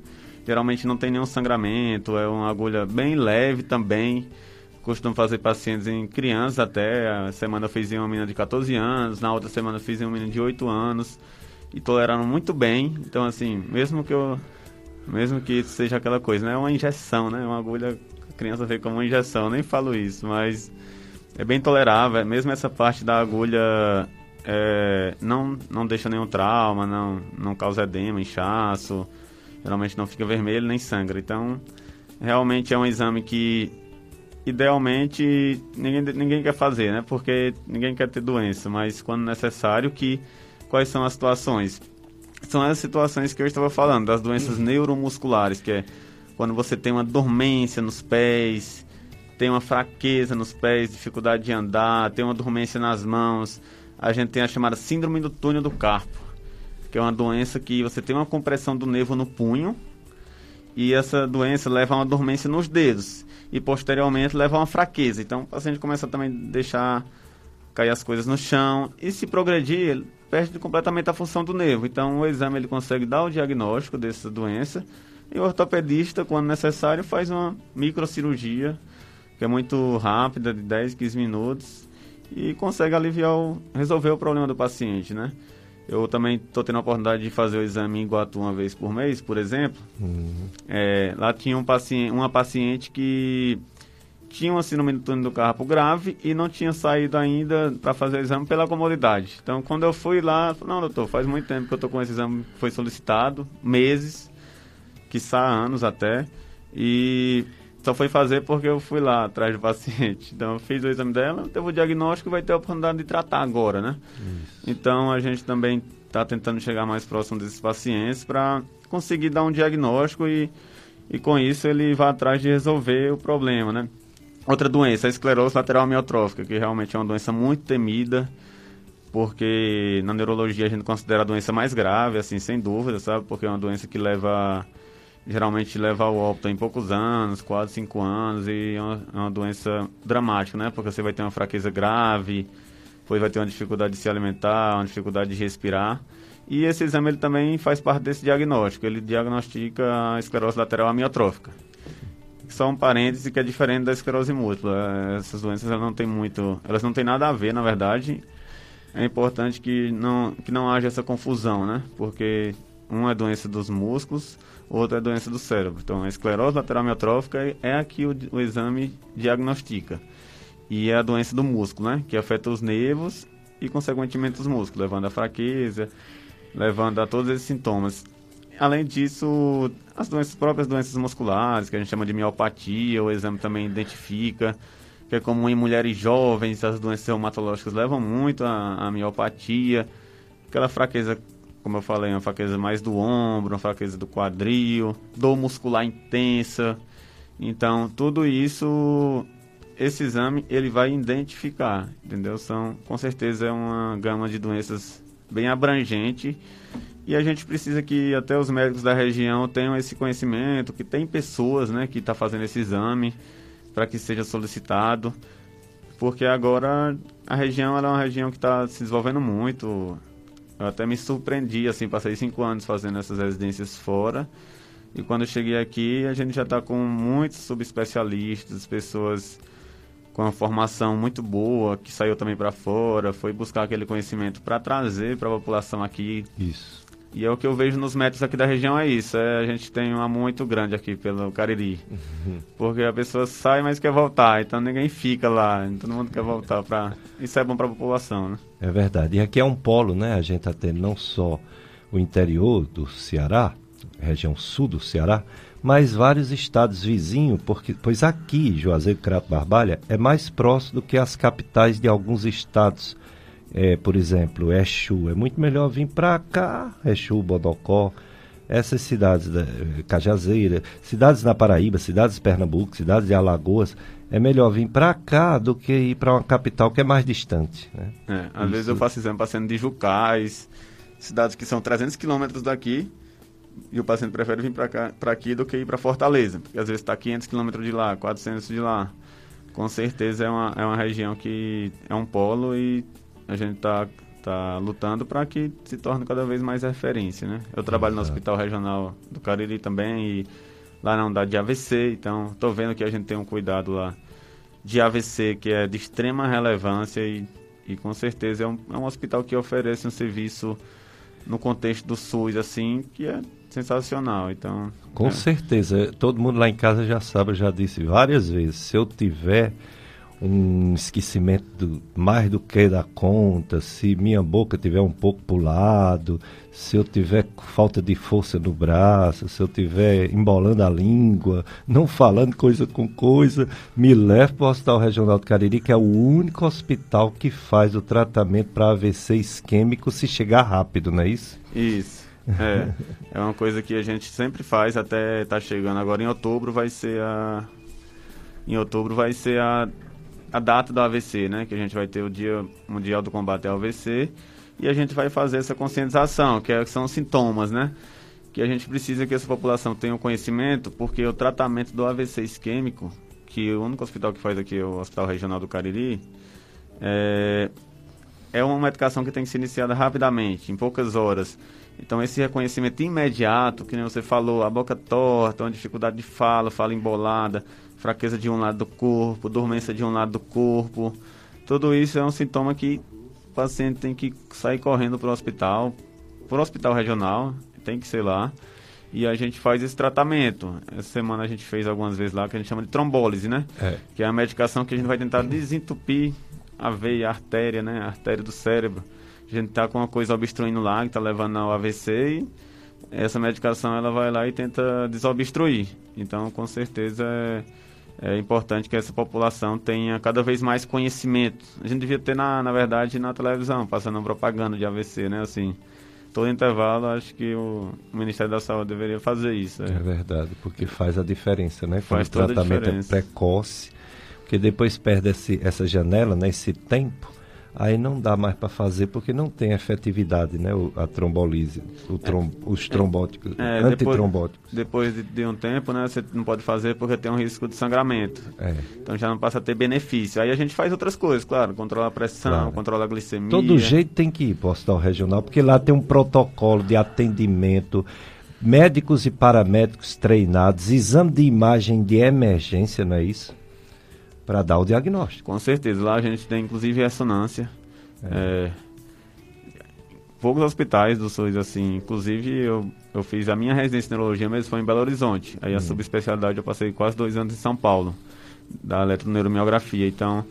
Geralmente não tem nenhum sangramento, é uma agulha bem leve também. Costumo fazer pacientes em crianças até. A semana eu fiz em uma menina de 14 anos, na outra semana eu fiz em uma menina de 8 anos. e toleraram muito bem. Então, assim, mesmo que eu. Mesmo que seja aquela coisa, né? É uma injeção, né? Uma agulha, a criança vê como uma injeção, eu nem falo isso, mas é bem tolerável. Mesmo essa parte da agulha é, não, não deixa nenhum trauma, não, não causa edema, inchaço, geralmente não fica vermelho nem sangra. Então, realmente é um exame que idealmente ninguém, ninguém quer fazer, né? Porque ninguém quer ter doença, mas quando necessário, que quais são as situações? São as situações que eu estava falando, das doenças uhum. neuromusculares, que é quando você tem uma dormência nos pés, tem uma fraqueza nos pés, dificuldade de andar, tem uma dormência nas mãos. A gente tem a chamada síndrome do túnel do carpo, que é uma doença que você tem uma compressão do nervo no punho, e essa doença leva a uma dormência nos dedos e posteriormente leva a uma fraqueza. Então o paciente começa também a deixar cair as coisas no chão e se progredir, perde completamente a função do nervo. Então o exame ele consegue dar o diagnóstico dessa doença e o ortopedista, quando necessário, faz uma microcirurgia, que é muito rápida, de 10, 15 minutos, e consegue aliviar, o, resolver o problema do paciente, né? Eu também estou tendo a oportunidade de fazer o exame em Iguatu uma vez por mês, por exemplo. Uhum. É, lá tinha um paciente, uma paciente que tinha uma síndrome do túnel do carpo grave e não tinha saído ainda para fazer o exame pela comodidade. Então, quando eu fui lá, falei, não, doutor, faz muito tempo que eu estou com esse exame, foi solicitado, meses, quiçá anos até, e só foi fazer porque eu fui lá atrás do paciente. Então, eu fiz o exame dela, teve o diagnóstico e vai ter a oportunidade de tratar agora, né? Isso. Então, a gente também está tentando chegar mais próximo desses pacientes para conseguir dar um diagnóstico e, e, com isso, ele vai atrás de resolver o problema, né? Outra doença, a esclerose lateral amiotrófica, que realmente é uma doença muito temida, porque na neurologia a gente considera a doença mais grave, assim, sem dúvida, sabe? Porque é uma doença que leva geralmente leva ao óbito em poucos anos, quase cinco anos, e é uma, é uma, doença dramática, né? Porque você vai ter uma fraqueza grave, depois vai ter uma dificuldade de se alimentar, uma dificuldade de respirar. E esse exame ele também faz parte desse diagnóstico. Ele diagnostica a esclerose lateral amiotrófica. Só um parêntese que é diferente da esclerose múltipla. Essas doenças elas não têm muito, elas não têm nada a ver, na verdade. É importante que não que não haja essa confusão, né? Porque uma é doença dos músculos, outra é doença do cérebro. Então, a esclerose lateral amiotrófica é a que o, o exame diagnostica. E é a doença do músculo, né? Que afeta os nervos e, consequentemente, os músculos, levando a fraqueza, levando a todos esses sintomas. Além disso, as doenças próprias doenças musculares, que a gente chama de miopatia, o exame também identifica, que é comum em mulheres jovens, as doenças reumatológicas levam muito a miopatia, aquela fraqueza como eu falei, uma fraqueza mais do ombro, uma fraqueza do quadril, dor muscular intensa. Então, tudo isso, esse exame, ele vai identificar, entendeu? São, com certeza, é uma gama de doenças bem abrangente e a gente precisa que até os médicos da região tenham esse conhecimento, que tem pessoas, né, que estão tá fazendo esse exame para que seja solicitado, porque agora a região é uma região que está se desenvolvendo muito, eu até me surpreendi, assim, passei cinco anos fazendo essas residências fora. E quando eu cheguei aqui, a gente já está com muitos subespecialistas, pessoas com uma formação muito boa, que saiu também para fora, foi buscar aquele conhecimento para trazer para a população aqui. Isso. E é o que eu vejo nos métodos aqui da região é isso. É, a gente tem um amor muito grande aqui pelo Cariri. Uhum. Porque a pessoa sai, mas quer voltar. Então ninguém fica lá. Todo mundo quer voltar. Pra... Isso é bom para a população, né? É verdade. E aqui é um polo, né? A gente está tendo não só o interior do Ceará, região sul do Ceará, mas vários estados vizinhos, porque, pois aqui, Juazeiro Crato Barbalha, é mais próximo do que as capitais de alguns estados é, por exemplo, Exu, é muito melhor vir para cá, Exu, Bodocó, essas cidades, da, Cajazeira, cidades na Paraíba, cidades de Pernambuco, cidades de Alagoas, é melhor vir para cá do que ir para uma capital que é mais distante. Né? É, às Isso. vezes eu faço exame paciente de Jucais, cidades que são 300 quilômetros daqui, e o paciente prefere vir para aqui do que ir para Fortaleza, porque às vezes está 500 quilômetros de lá, 400 de lá. Com certeza é uma, é uma região que é um polo e a gente está tá lutando para que se torne cada vez mais referência, né? Eu trabalho Exato. no Hospital Regional do Cariri também e lá na unidade de AVC, então estou vendo que a gente tem um cuidado lá de AVC que é de extrema relevância e, e com certeza é um, é um hospital que oferece um serviço no contexto do SUS, assim, que é sensacional. Então, Com é. certeza. Todo mundo lá em casa já sabe, eu já disse várias vezes. Se eu tiver um esquecimento do, mais do que da conta, se minha boca tiver um pouco pulado, se eu tiver falta de força no braço, se eu tiver embolando a língua, não falando coisa com coisa, me leve para o Hospital Regional do Cariri, que é o único hospital que faz o tratamento para AVC isquêmico se chegar rápido, não é isso? Isso. É, é uma coisa que a gente sempre faz, até tá chegando agora em outubro vai ser a em outubro vai ser a, a data do AVC, né, que a gente vai ter o Dia Mundial do Combate ao AVC e a gente vai fazer essa conscientização, que, é, que são sintomas, né? Que a gente precisa que essa população tenha o um conhecimento, porque o tratamento do AVC isquêmico, que o único hospital que faz aqui é o Hospital Regional do Cariri, é, é uma medicação que tem que ser iniciada rapidamente, em poucas horas. Então, esse reconhecimento imediato, que nem você falou, a boca torta, uma dificuldade de fala, fala embolada, fraqueza de um lado do corpo, dormência de um lado do corpo, tudo isso é um sintoma que o paciente tem que sair correndo para o hospital, para o hospital regional, tem que ser lá, e a gente faz esse tratamento. Essa semana a gente fez algumas vezes lá, que a gente chama de trombólise, né? É. Que é a medicação que a gente vai tentar desentupir a veia, a artéria, né? A artéria do cérebro a gente tá com uma coisa obstruindo lá, que tá levando ao AVC e essa medicação ela vai lá e tenta desobstruir. Então, com certeza é, é, importante que essa população tenha cada vez mais conhecimento. A gente devia ter, na, na verdade, na televisão, passando propaganda de AVC, né? Assim, todo intervalo, acho que o Ministério da Saúde deveria fazer isso. É, é verdade, porque faz a diferença, né? Quando faz o tratamento é precoce, porque depois perde esse, essa janela, né? Esse tempo aí não dá mais para fazer porque não tem efetividade, né? a trombolise, o trom, é, os trombóticos, é, antitrombóticos. Depois, depois de, de, um tempo, né? Você não pode fazer porque tem um risco de sangramento. É. Então já não passa a ter benefício. Aí a gente faz outras coisas, claro, controla a pressão, claro. controla a glicemia. Todo jeito tem que ir para o hospital regional, porque lá tem um protocolo de atendimento médicos e paramédicos treinados, exame de imagem de emergência, não é isso? Para dar o diagnóstico. Com certeza. Lá a gente tem inclusive ressonância. É. É, poucos hospitais do SUS, assim, inclusive eu, eu fiz a minha residência em neurologia mesmo foi em Belo Horizonte. Aí a hum. subespecialidade eu passei quase dois anos em São Paulo, da eletroneuromiografia. Então,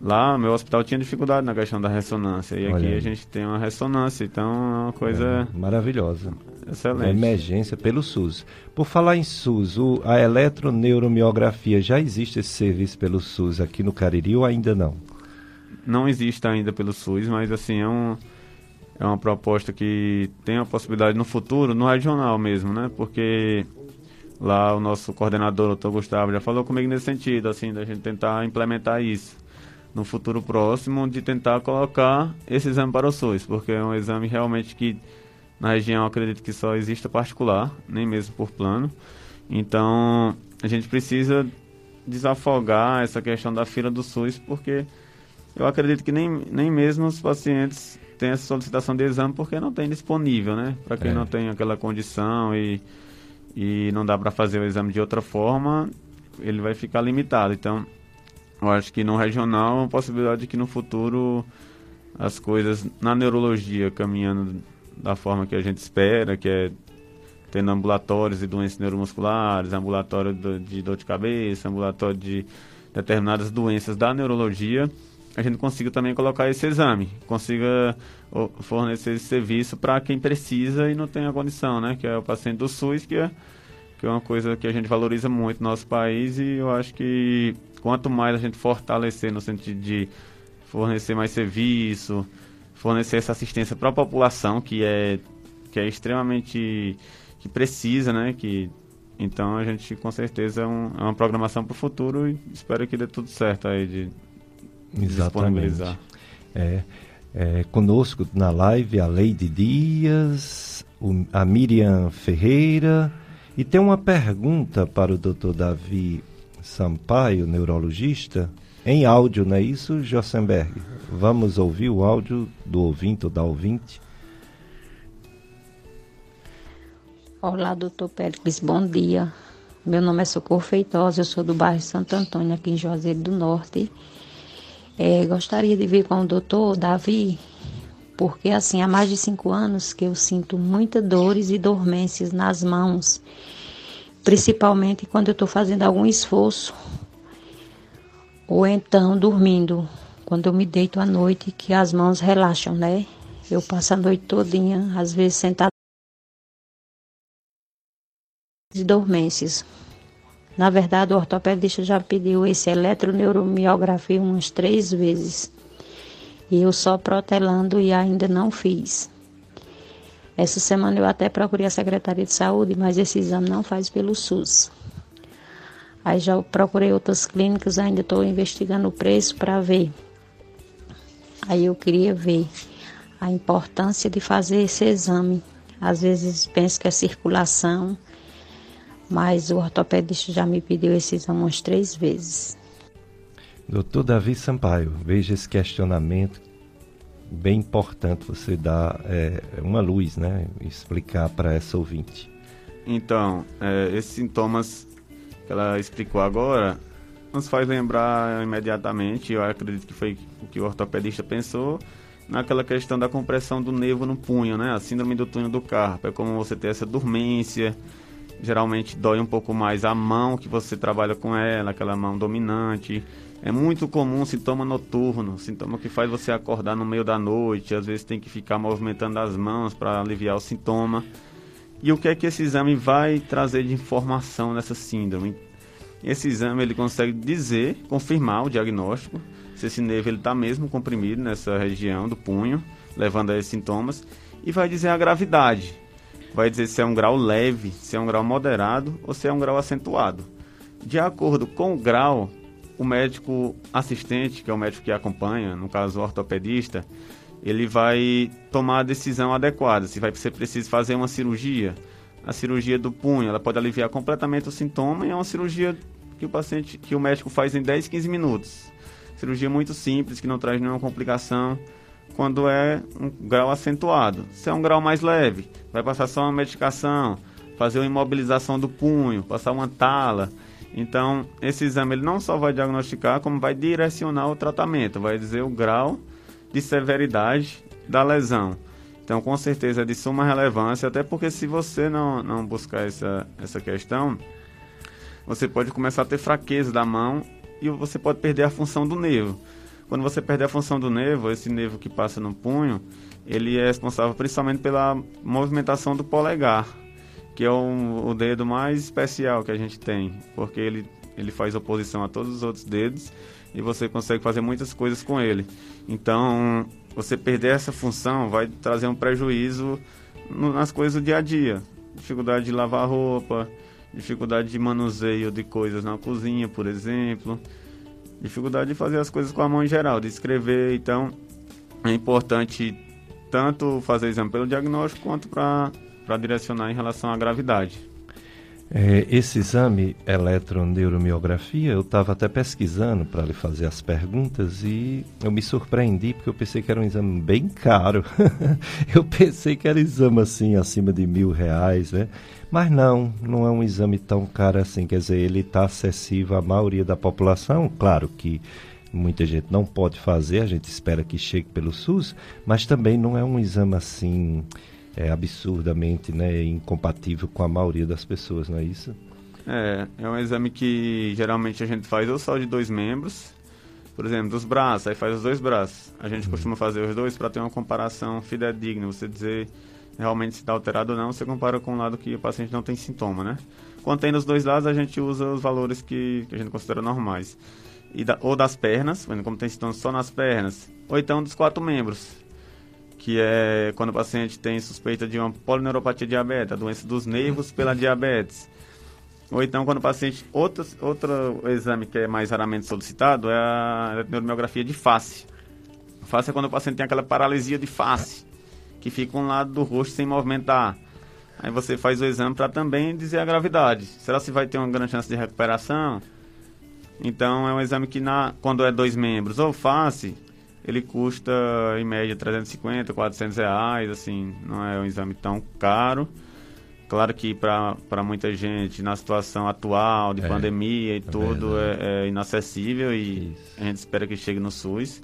Lá, meu hospital tinha dificuldade na questão da ressonância. E Olha aqui aí. a gente tem uma ressonância, então é uma coisa. É, maravilhosa. Excelente. emergência pelo SUS. Por falar em SUS, o, a eletroneuromiografia, já existe esse serviço pelo SUS aqui no Cariri ou ainda não? Não existe ainda pelo SUS, mas assim, é, um, é uma proposta que tem a possibilidade no futuro, no regional mesmo, né? Porque lá o nosso coordenador, o Dr. Gustavo, já falou comigo nesse sentido, assim, da gente tentar implementar isso no futuro próximo de tentar colocar esse exame para o SUS, porque é um exame realmente que na região acredito que só exista particular, nem mesmo por plano. Então a gente precisa desafogar essa questão da fila do SUS, porque eu acredito que nem, nem mesmo os pacientes têm essa solicitação de exame porque não tem disponível, né? Para quem é. não tem aquela condição e, e não dá para fazer o exame de outra forma, ele vai ficar limitado. Então, eu acho que no regional é uma possibilidade de que no futuro as coisas na neurologia caminhando da forma que a gente espera, que é tendo ambulatórios de doenças neuromusculares, ambulatório de dor de cabeça, ambulatório de determinadas doenças da neurologia, a gente consiga também colocar esse exame, consiga fornecer esse serviço para quem precisa e não tem a condição, né? Que é o paciente do SUS, que é, que é uma coisa que a gente valoriza muito no nosso país e eu acho que quanto mais a gente fortalecer no sentido de fornecer mais serviço, fornecer essa assistência para a população que é que é extremamente que precisa, né? Que então a gente com certeza é, um, é uma programação para o futuro e espero que dê tudo certo aí de disponibilizar. É, é, conosco na live a Leide Dias, o, a Miriam Ferreira e tem uma pergunta para o Dr. Davi Sampaio, neurologista, em áudio, não é isso, Jossenberg? Vamos ouvir o áudio do ouvinte ou da ouvinte? Olá, doutor Péricles, bom dia. Meu nome é Socorro Feitosa, eu sou do bairro Santo Antônio, aqui em Juazeiro do Norte. É, gostaria de ver com o doutor Davi porque assim há mais de cinco anos que eu sinto muitas dores e dormências nas mãos, principalmente quando eu estou fazendo algum esforço ou então dormindo, quando eu me deito à noite que as mãos relaxam, né? Eu passo a noite todinha, às vezes sentada de dormências. Na verdade, o ortopedista já pediu esse eletroneuromiografia umas três vezes. E eu só protelando e ainda não fiz. Essa semana eu até procurei a Secretaria de Saúde, mas esse exame não faz pelo SUS. Aí já procurei outras clínicas, ainda estou investigando o preço para ver. Aí eu queria ver a importância de fazer esse exame. Às vezes penso que é circulação, mas o ortopedista já me pediu esse exame umas três vezes. Doutor Davi Sampaio, veja esse questionamento bem importante você dar é, uma luz, né? Explicar para essa ouvinte. Então, é, esses sintomas que ela explicou agora nos faz lembrar imediatamente, eu acredito que foi o que o ortopedista pensou, naquela questão da compressão do nervo no punho, né? A síndrome do túnel do carpo. É como você ter essa dormência, geralmente dói um pouco mais a mão que você trabalha com ela, aquela mão dominante. É muito comum sintoma noturno, sintoma que faz você acordar no meio da noite, às vezes tem que ficar movimentando as mãos para aliviar o sintoma. E o que é que esse exame vai trazer de informação nessa síndrome? Esse exame ele consegue dizer, confirmar o diagnóstico, se esse nervo está mesmo comprimido nessa região do punho, levando a esses sintomas, e vai dizer a gravidade vai dizer se é um grau leve, se é um grau moderado ou se é um grau acentuado. De acordo com o grau, o médico assistente, que é o médico que acompanha, no caso o ortopedista, ele vai tomar a decisão adequada, se vai ser preciso fazer uma cirurgia. A cirurgia do punho, ela pode aliviar completamente o sintoma e é uma cirurgia que o paciente, que o médico faz em 10, 15 minutos. Cirurgia muito simples, que não traz nenhuma complicação quando é um grau acentuado. Se é um grau mais leve, vai passar só uma medicação, fazer uma imobilização do punho, passar uma tala. Então, esse exame ele não só vai diagnosticar, como vai direcionar o tratamento, vai dizer o grau de severidade da lesão. Então, com certeza é de suma relevância, até porque se você não, não buscar essa, essa questão, você pode começar a ter fraqueza da mão e você pode perder a função do nervo. Quando você perde a função do nervo, esse nervo que passa no punho, ele é responsável principalmente pela movimentação do polegar, que é o, o dedo mais especial que a gente tem, porque ele, ele faz oposição a todos os outros dedos e você consegue fazer muitas coisas com ele. Então, você perder essa função vai trazer um prejuízo nas coisas do dia a dia. Dificuldade de lavar roupa, dificuldade de manuseio de coisas na cozinha, por exemplo dificuldade de fazer as coisas com a mão em geral, de escrever. Então, é importante tanto fazer exame pelo diagnóstico quanto para direcionar em relação à gravidade. É, esse exame eletroneuromiografia, eu estava até pesquisando para lhe fazer as perguntas e eu me surpreendi porque eu pensei que era um exame bem caro. eu pensei que era exame assim acima de mil reais, né? Mas não, não é um exame tão caro assim. Quer dizer, ele está acessível à maioria da população. Claro que muita gente não pode fazer, a gente espera que chegue pelo SUS, mas também não é um exame assim é, absurdamente né, incompatível com a maioria das pessoas, não é isso? É, é um exame que geralmente a gente faz ou só de dois membros, por exemplo, dos braços, aí faz os dois braços. A gente uhum. costuma fazer os dois para ter uma comparação fidedigna, você dizer realmente se está alterado ou não, você compara com o lado que o paciente não tem sintoma, né? Quando tem nos dois lados, a gente usa os valores que, que a gente considera normais. E da, ou das pernas, como tem sintomas só nas pernas, ou então dos quatro membros, que é quando o paciente tem suspeita de uma polineuropatia diabética, a doença dos nervos pela diabetes. Ou então quando o paciente, outro, outro exame que é mais raramente solicitado é a neuromiografia de face. Face é quando o paciente tem aquela paralisia de face que fica um lado do rosto sem movimentar. Aí você faz o exame para também dizer a gravidade. Será se vai ter uma grande chance de recuperação? Então é um exame que na, quando é dois membros ou face, ele custa em média 350, 400 reais, assim, não é um exame tão caro. Claro que para muita gente, na situação atual de é, pandemia e é tudo, é, é, inacessível e Isso. a gente espera que chegue no SUS.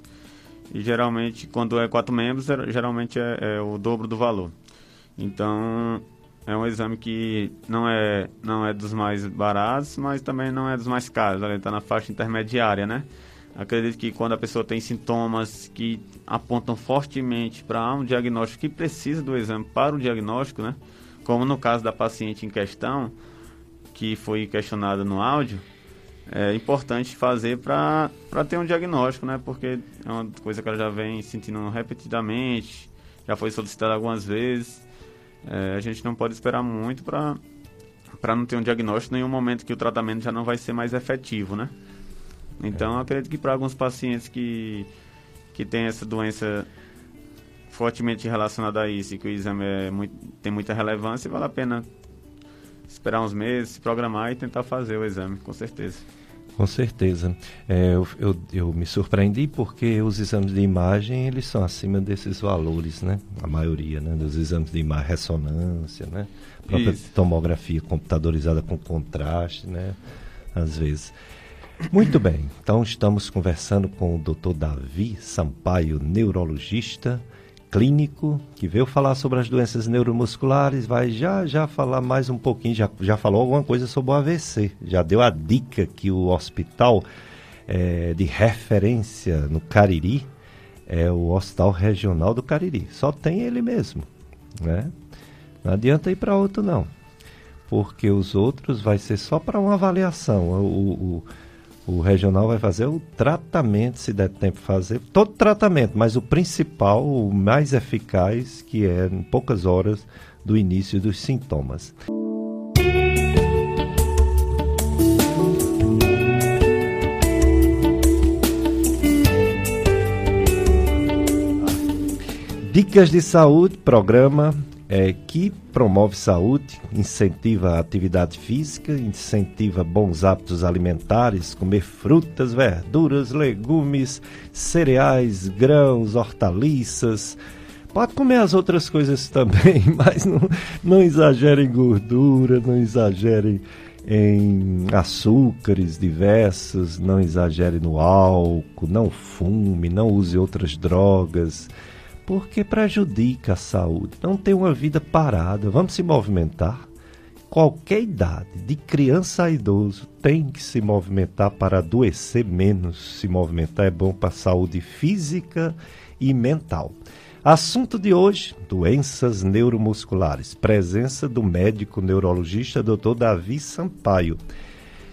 e geralmente, quando é quatro membros, geralmente é, é o dobro do valor. Então, é um exame que não é, não é dos mais baratos, mas também não é dos mais caros. Ele está na faixa intermediária, né? Acredito que quando a pessoa tem sintomas que apontam fortemente para um diagnóstico que precisa do exame para o diagnóstico, né? Como no caso da paciente em questão, que foi questionada no áudio, é importante fazer para ter um diagnóstico, né? Porque é uma coisa que ela já vem sentindo repetidamente, já foi solicitada algumas vezes. É, a gente não pode esperar muito para não ter um diagnóstico em um momento que o tratamento já não vai ser mais efetivo, né? Então, é. acredito que para alguns pacientes que, que têm essa doença fortemente relacionada a isso e que o exame é muito, tem muita relevância, vale a pena esperar uns meses, se programar e tentar fazer o exame, com certeza. Com certeza. É, eu, eu, eu, me surpreendi porque os exames de imagem eles são acima desses valores, né? A maioria, né? Dos exames de imagem, ressonância, né? A própria Isso. tomografia computadorizada com contraste, né? Às vezes. Muito bem, então estamos conversando com o Dr. Davi Sampaio, neurologista clínico, que veio falar sobre as doenças neuromusculares, vai já já falar mais um pouquinho, já, já falou alguma coisa sobre o AVC, já deu a dica que o hospital é, de referência no Cariri é o Hospital Regional do Cariri, só tem ele mesmo, né? Não adianta ir para outro não, porque os outros vai ser só para uma avaliação, o, o o regional vai fazer o tratamento, se der tempo fazer, todo tratamento, mas o principal, o mais eficaz, que é em poucas horas do início dos sintomas. Dicas de saúde, programa é, que promove saúde, incentiva a atividade física, incentiva bons hábitos alimentares, comer frutas, verduras, legumes, cereais, grãos, hortaliças. Pode comer as outras coisas também, mas não, não exagere em gordura, não exagere em açúcares diversos, não exagere no álcool, não fume, não use outras drogas porque prejudica a saúde. Não ter uma vida parada, vamos se movimentar. Qualquer idade, de criança a idoso, tem que se movimentar para adoecer menos. Se movimentar é bom para a saúde física e mental. Assunto de hoje: doenças neuromusculares. Presença do médico neurologista Dr. Davi Sampaio.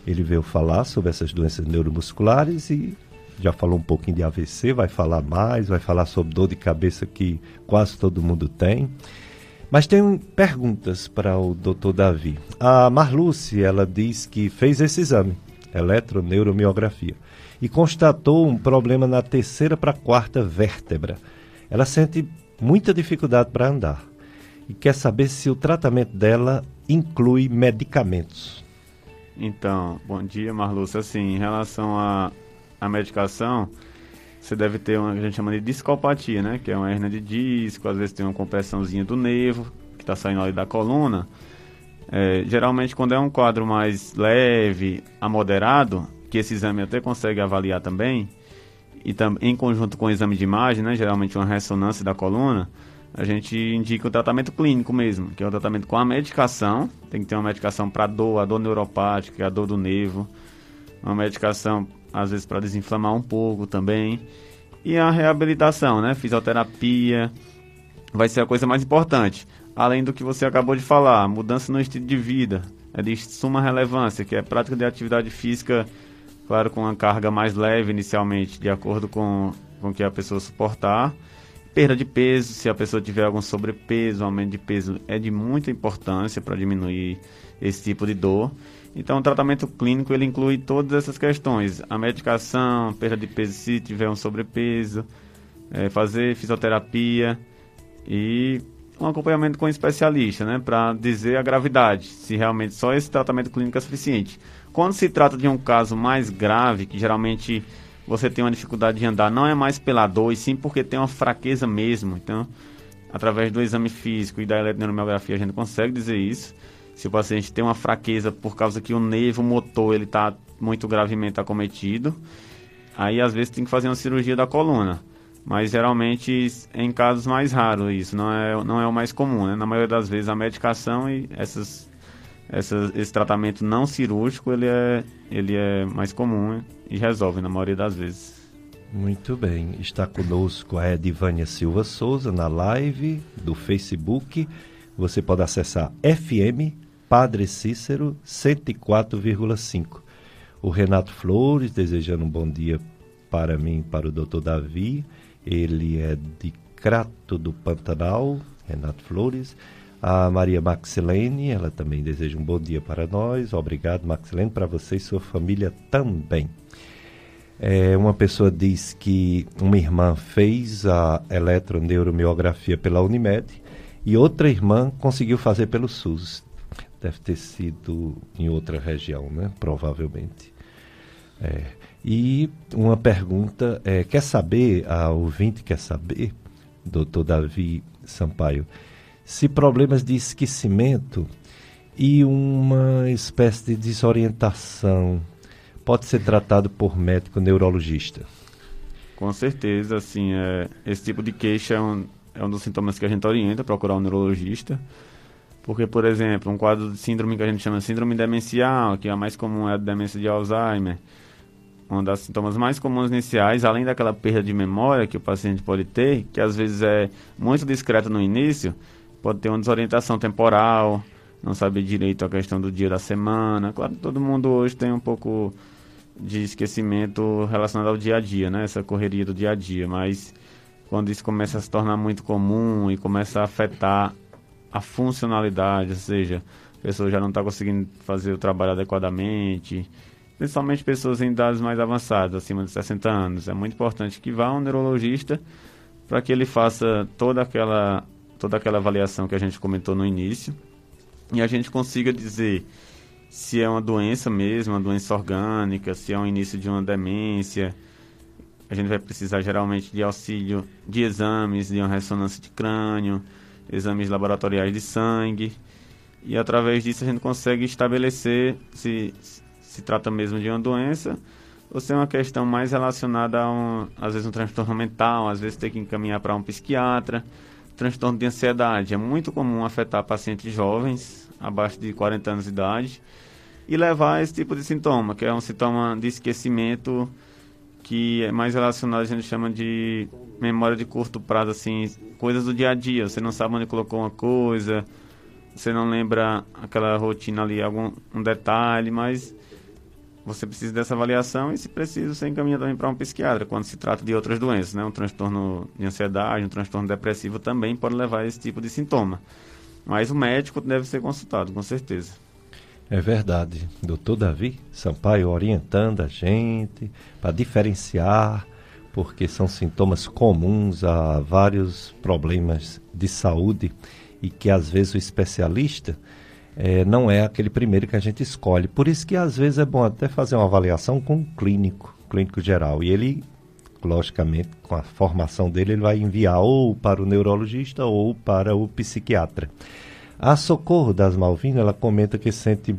Ele veio falar sobre essas doenças neuromusculares e já falou um pouquinho de AVC, vai falar mais, vai falar sobre dor de cabeça que quase todo mundo tem. Mas tem perguntas para o doutor Davi. A Marluce, ela diz que fez esse exame, eletroneuromiografia, e constatou um problema na terceira para quarta vértebra. Ela sente muita dificuldade para andar e quer saber se o tratamento dela inclui medicamentos. Então, bom dia, Marluce. Assim, em relação a a medicação, você deve ter uma que a gente chama de discopatia, né? Que é uma hernia de disco, às vezes tem uma compressãozinha do nervo, que está saindo ali da coluna. É, geralmente, quando é um quadro mais leve a moderado, que esse exame até consegue avaliar também, e tam, em conjunto com o exame de imagem, né? Geralmente uma ressonância da coluna, a gente indica o tratamento clínico mesmo, que é o tratamento com a medicação. Tem que ter uma medicação para dor, a dor neuropática, a dor do nervo. Uma medicação às vezes para desinflamar um pouco também. E a reabilitação, né? Fisioterapia vai ser a coisa mais importante. Além do que você acabou de falar, mudança no estilo de vida é de suma relevância, que é prática de atividade física, claro, com uma carga mais leve inicialmente, de acordo com com que a pessoa suportar. Perda de peso, se a pessoa tiver algum sobrepeso, aumento de peso é de muita importância para diminuir esse tipo de dor. Então, o tratamento clínico ele inclui todas essas questões: a medicação, perda de peso se tiver um sobrepeso, é, fazer fisioterapia e um acompanhamento com um especialista, né, para dizer a gravidade, se realmente só esse tratamento clínico é suficiente. Quando se trata de um caso mais grave, que geralmente você tem uma dificuldade de andar, não é mais pela dor, e sim porque tem uma fraqueza mesmo. Então, através do exame físico e da eletromiografia a gente consegue dizer isso se o paciente tem uma fraqueza por causa que o nervo motor ele está muito gravemente acometido, aí às vezes tem que fazer uma cirurgia da coluna. Mas geralmente em casos mais raros isso, não é, não é o mais comum. Né? Na maioria das vezes a medicação e essas, essas, esse tratamento não cirúrgico ele é, ele é mais comum e resolve na maioria das vezes. Muito bem. Está conosco a Edivânia Silva Souza na live do Facebook. Você pode acessar FM Padre Cícero 104,5. O Renato Flores desejando um bom dia para mim, para o Dr. Davi. Ele é de Crato do Pantanal, Renato Flores. A Maria Maxilene, ela também deseja um bom dia para nós. Obrigado, Maxilene, para você e sua família também. É, uma pessoa diz que uma irmã fez a eletroneuromiografia pela Unimed e outra irmã conseguiu fazer pelo SUS. Deve ter sido em outra região, né? Provavelmente. É. E uma pergunta, é, quer saber, a ouvinte quer saber, doutor Davi Sampaio, se problemas de esquecimento e uma espécie de desorientação pode ser tratado por médico neurologista? Com certeza, assim, é, esse tipo de queixa é um, é um dos sintomas que a gente orienta, procurar um neurologista. Porque, por exemplo, um quadro de síndrome que a gente chama de síndrome demencial, que é a mais comum é a demência de Alzheimer. Um dos sintomas mais comuns iniciais, além daquela perda de memória que o paciente pode ter, que às vezes é muito discreta no início, pode ter uma desorientação temporal, não saber direito a questão do dia da semana. Claro, todo mundo hoje tem um pouco de esquecimento relacionado ao dia a dia, né? Essa correria do dia a dia, mas quando isso começa a se tornar muito comum e começa a afetar a funcionalidade, ou seja, a pessoa já não está conseguindo fazer o trabalho adequadamente, principalmente pessoas em idades mais avançadas, acima de 60 anos. É muito importante que vá um neurologista para que ele faça toda aquela, toda aquela avaliação que a gente comentou no início e a gente consiga dizer se é uma doença mesmo, uma doença orgânica, se é o início de uma demência. A gente vai precisar geralmente de auxílio de exames, de uma ressonância de crânio, exames laboratoriais de sangue. E através disso a gente consegue estabelecer se se trata mesmo de uma doença ou se é uma questão mais relacionada a um, às vezes um transtorno mental, às vezes ter que encaminhar para um psiquiatra. Transtorno de ansiedade é muito comum afetar pacientes jovens, abaixo de 40 anos de idade e levar esse tipo de sintoma, que é um sintoma de esquecimento que é mais relacionado, a gente chama de memória de curto prazo, assim, coisas do dia a dia. Você não sabe onde colocou uma coisa, você não lembra aquela rotina ali, algum um detalhe, mas você precisa dessa avaliação e, se preciso, você encaminha também para um psiquiatra, quando se trata de outras doenças, né? Um transtorno de ansiedade, um transtorno depressivo também pode levar a esse tipo de sintoma. Mas o médico deve ser consultado, com certeza. É verdade. Doutor Davi Sampaio orientando a gente para diferenciar, porque são sintomas comuns a vários problemas de saúde e que às vezes o especialista é, não é aquele primeiro que a gente escolhe. Por isso que às vezes é bom até fazer uma avaliação com um clínico, clínico geral. E ele, logicamente, com a formação dele, ele vai enviar ou para o neurologista ou para o psiquiatra. A Socorro das Malvinas, ela comenta que sente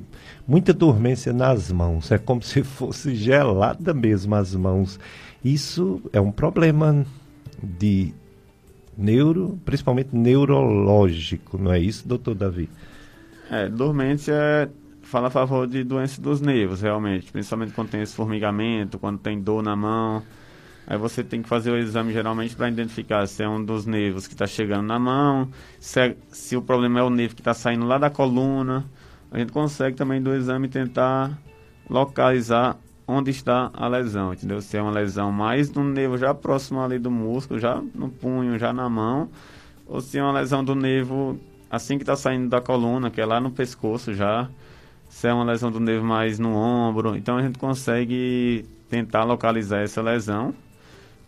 muita dormência nas mãos. É como se fosse gelada mesmo as mãos. Isso é um problema de neuro, principalmente neurológico, não é isso, doutor Davi? É, dormência fala a favor de doença dos nervos, realmente. Principalmente quando tem esse formigamento, quando tem dor na mão. Aí você tem que fazer o exame geralmente para identificar se é um dos nervos que está chegando na mão, se, é, se o problema é o nervo que está saindo lá da coluna. A gente consegue também do exame tentar localizar onde está a lesão, entendeu? Se é uma lesão mais no nervo já próximo ali do músculo, já no punho, já na mão, ou se é uma lesão do nervo assim que está saindo da coluna, que é lá no pescoço já, se é uma lesão do nervo mais no ombro. Então a gente consegue tentar localizar essa lesão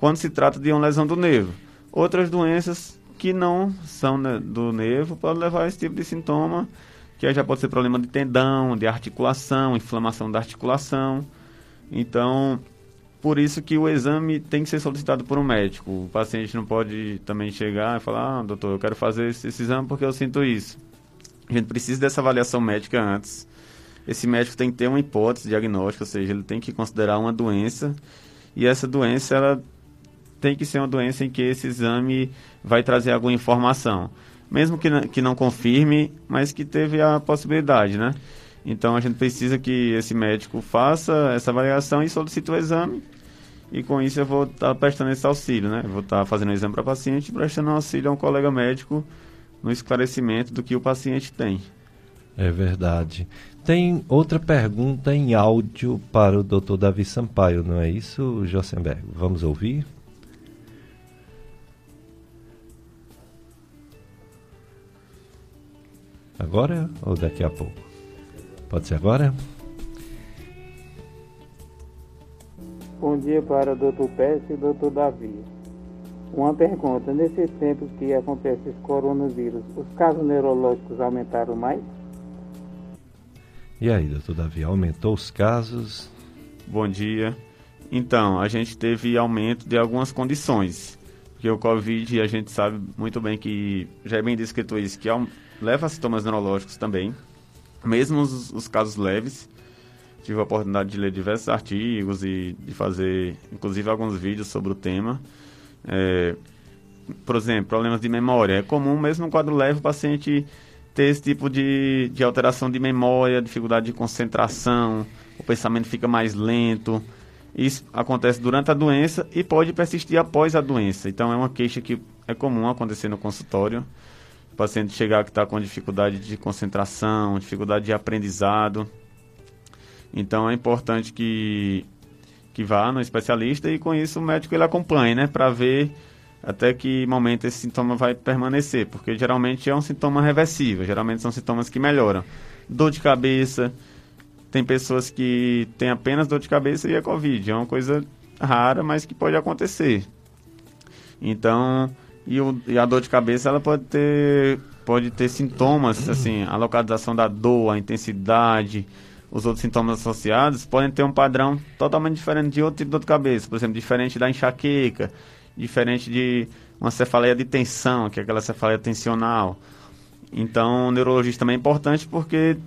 quando se trata de uma lesão do nervo. Outras doenças que não são né, do nervo podem levar a esse tipo de sintoma, que já pode ser problema de tendão, de articulação, inflamação da articulação. Então, por isso que o exame tem que ser solicitado por um médico. O paciente não pode também chegar e falar, ah, doutor, eu quero fazer esse, esse exame porque eu sinto isso. A gente precisa dessa avaliação médica antes. Esse médico tem que ter uma hipótese diagnóstica, ou seja, ele tem que considerar uma doença e essa doença ela tem que ser uma doença em que esse exame vai trazer alguma informação. Mesmo que, que não confirme, mas que teve a possibilidade, né? Então a gente precisa que esse médico faça essa avaliação e solicite o exame. E com isso eu vou estar tá prestando esse auxílio, né? vou estar tá fazendo o exame para o paciente e prestando auxílio a um colega médico no esclarecimento do que o paciente tem. É verdade. Tem outra pergunta em áudio para o Dr. Davi Sampaio, não é isso, Josenberg? Vamos ouvir? Agora ou daqui a pouco? Pode ser agora? Bom dia para o Dr. Pérez e o Dr. Davi. Uma pergunta: nesses tempos que acontece esse coronavírus, os casos neurológicos aumentaram mais? E aí, doutor Davi, aumentou os casos? Bom dia. Então, a gente teve aumento de algumas condições. Porque o Covid, a gente sabe muito bem que, já é bem descrito isso, que leva a sintomas neurológicos também. Mesmo os, os casos leves. Tive a oportunidade de ler diversos artigos e de fazer, inclusive, alguns vídeos sobre o tema. É, por exemplo, problemas de memória. É comum, mesmo no quadro leve, o paciente ter esse tipo de, de alteração de memória, dificuldade de concentração, o pensamento fica mais lento. Isso acontece durante a doença e pode persistir após a doença. Então é uma queixa que é comum acontecer no consultório. O paciente chegar que está com dificuldade de concentração, dificuldade de aprendizado. Então é importante que, que vá no especialista e com isso o médico ele acompanhe, né? Para ver até que momento esse sintoma vai permanecer, porque geralmente é um sintoma reversível, geralmente são sintomas que melhoram. Dor de cabeça, tem pessoas que têm apenas dor de cabeça e é Covid, é uma coisa rara, mas que pode acontecer. Então, e, o, e a dor de cabeça ela pode ter, pode ter sintomas, assim, a localização da dor, a intensidade, os outros sintomas associados podem ter um padrão totalmente diferente de outro tipo de dor de cabeça, por exemplo, diferente da enxaqueca, diferente de uma cefaleia de tensão, que é aquela cefaleia tensional. Então, o neurologista também é importante porque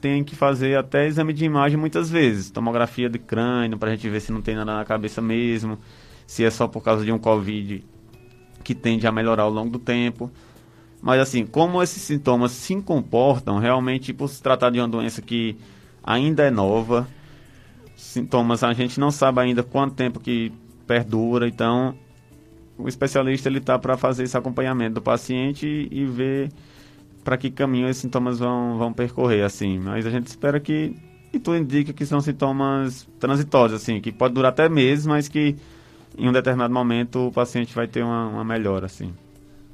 tem que fazer até exame de imagem muitas vezes, tomografia de crânio para a gente ver se não tem nada na cabeça mesmo, se é só por causa de um COVID que tende a melhorar ao longo do tempo. Mas assim, como esses sintomas se comportam, realmente por se tratar de uma doença que ainda é nova, sintomas a gente não sabe ainda quanto tempo que perdura, então o especialista ele está para fazer esse acompanhamento do paciente e, ver para que caminho esses sintomas vão, vão percorrer, assim. Mas a gente espera que, e tudo indica que são sintomas transitórios, assim, que pode durar até meses, mas que em um determinado momento o paciente vai ter uma, uma melhora, assim.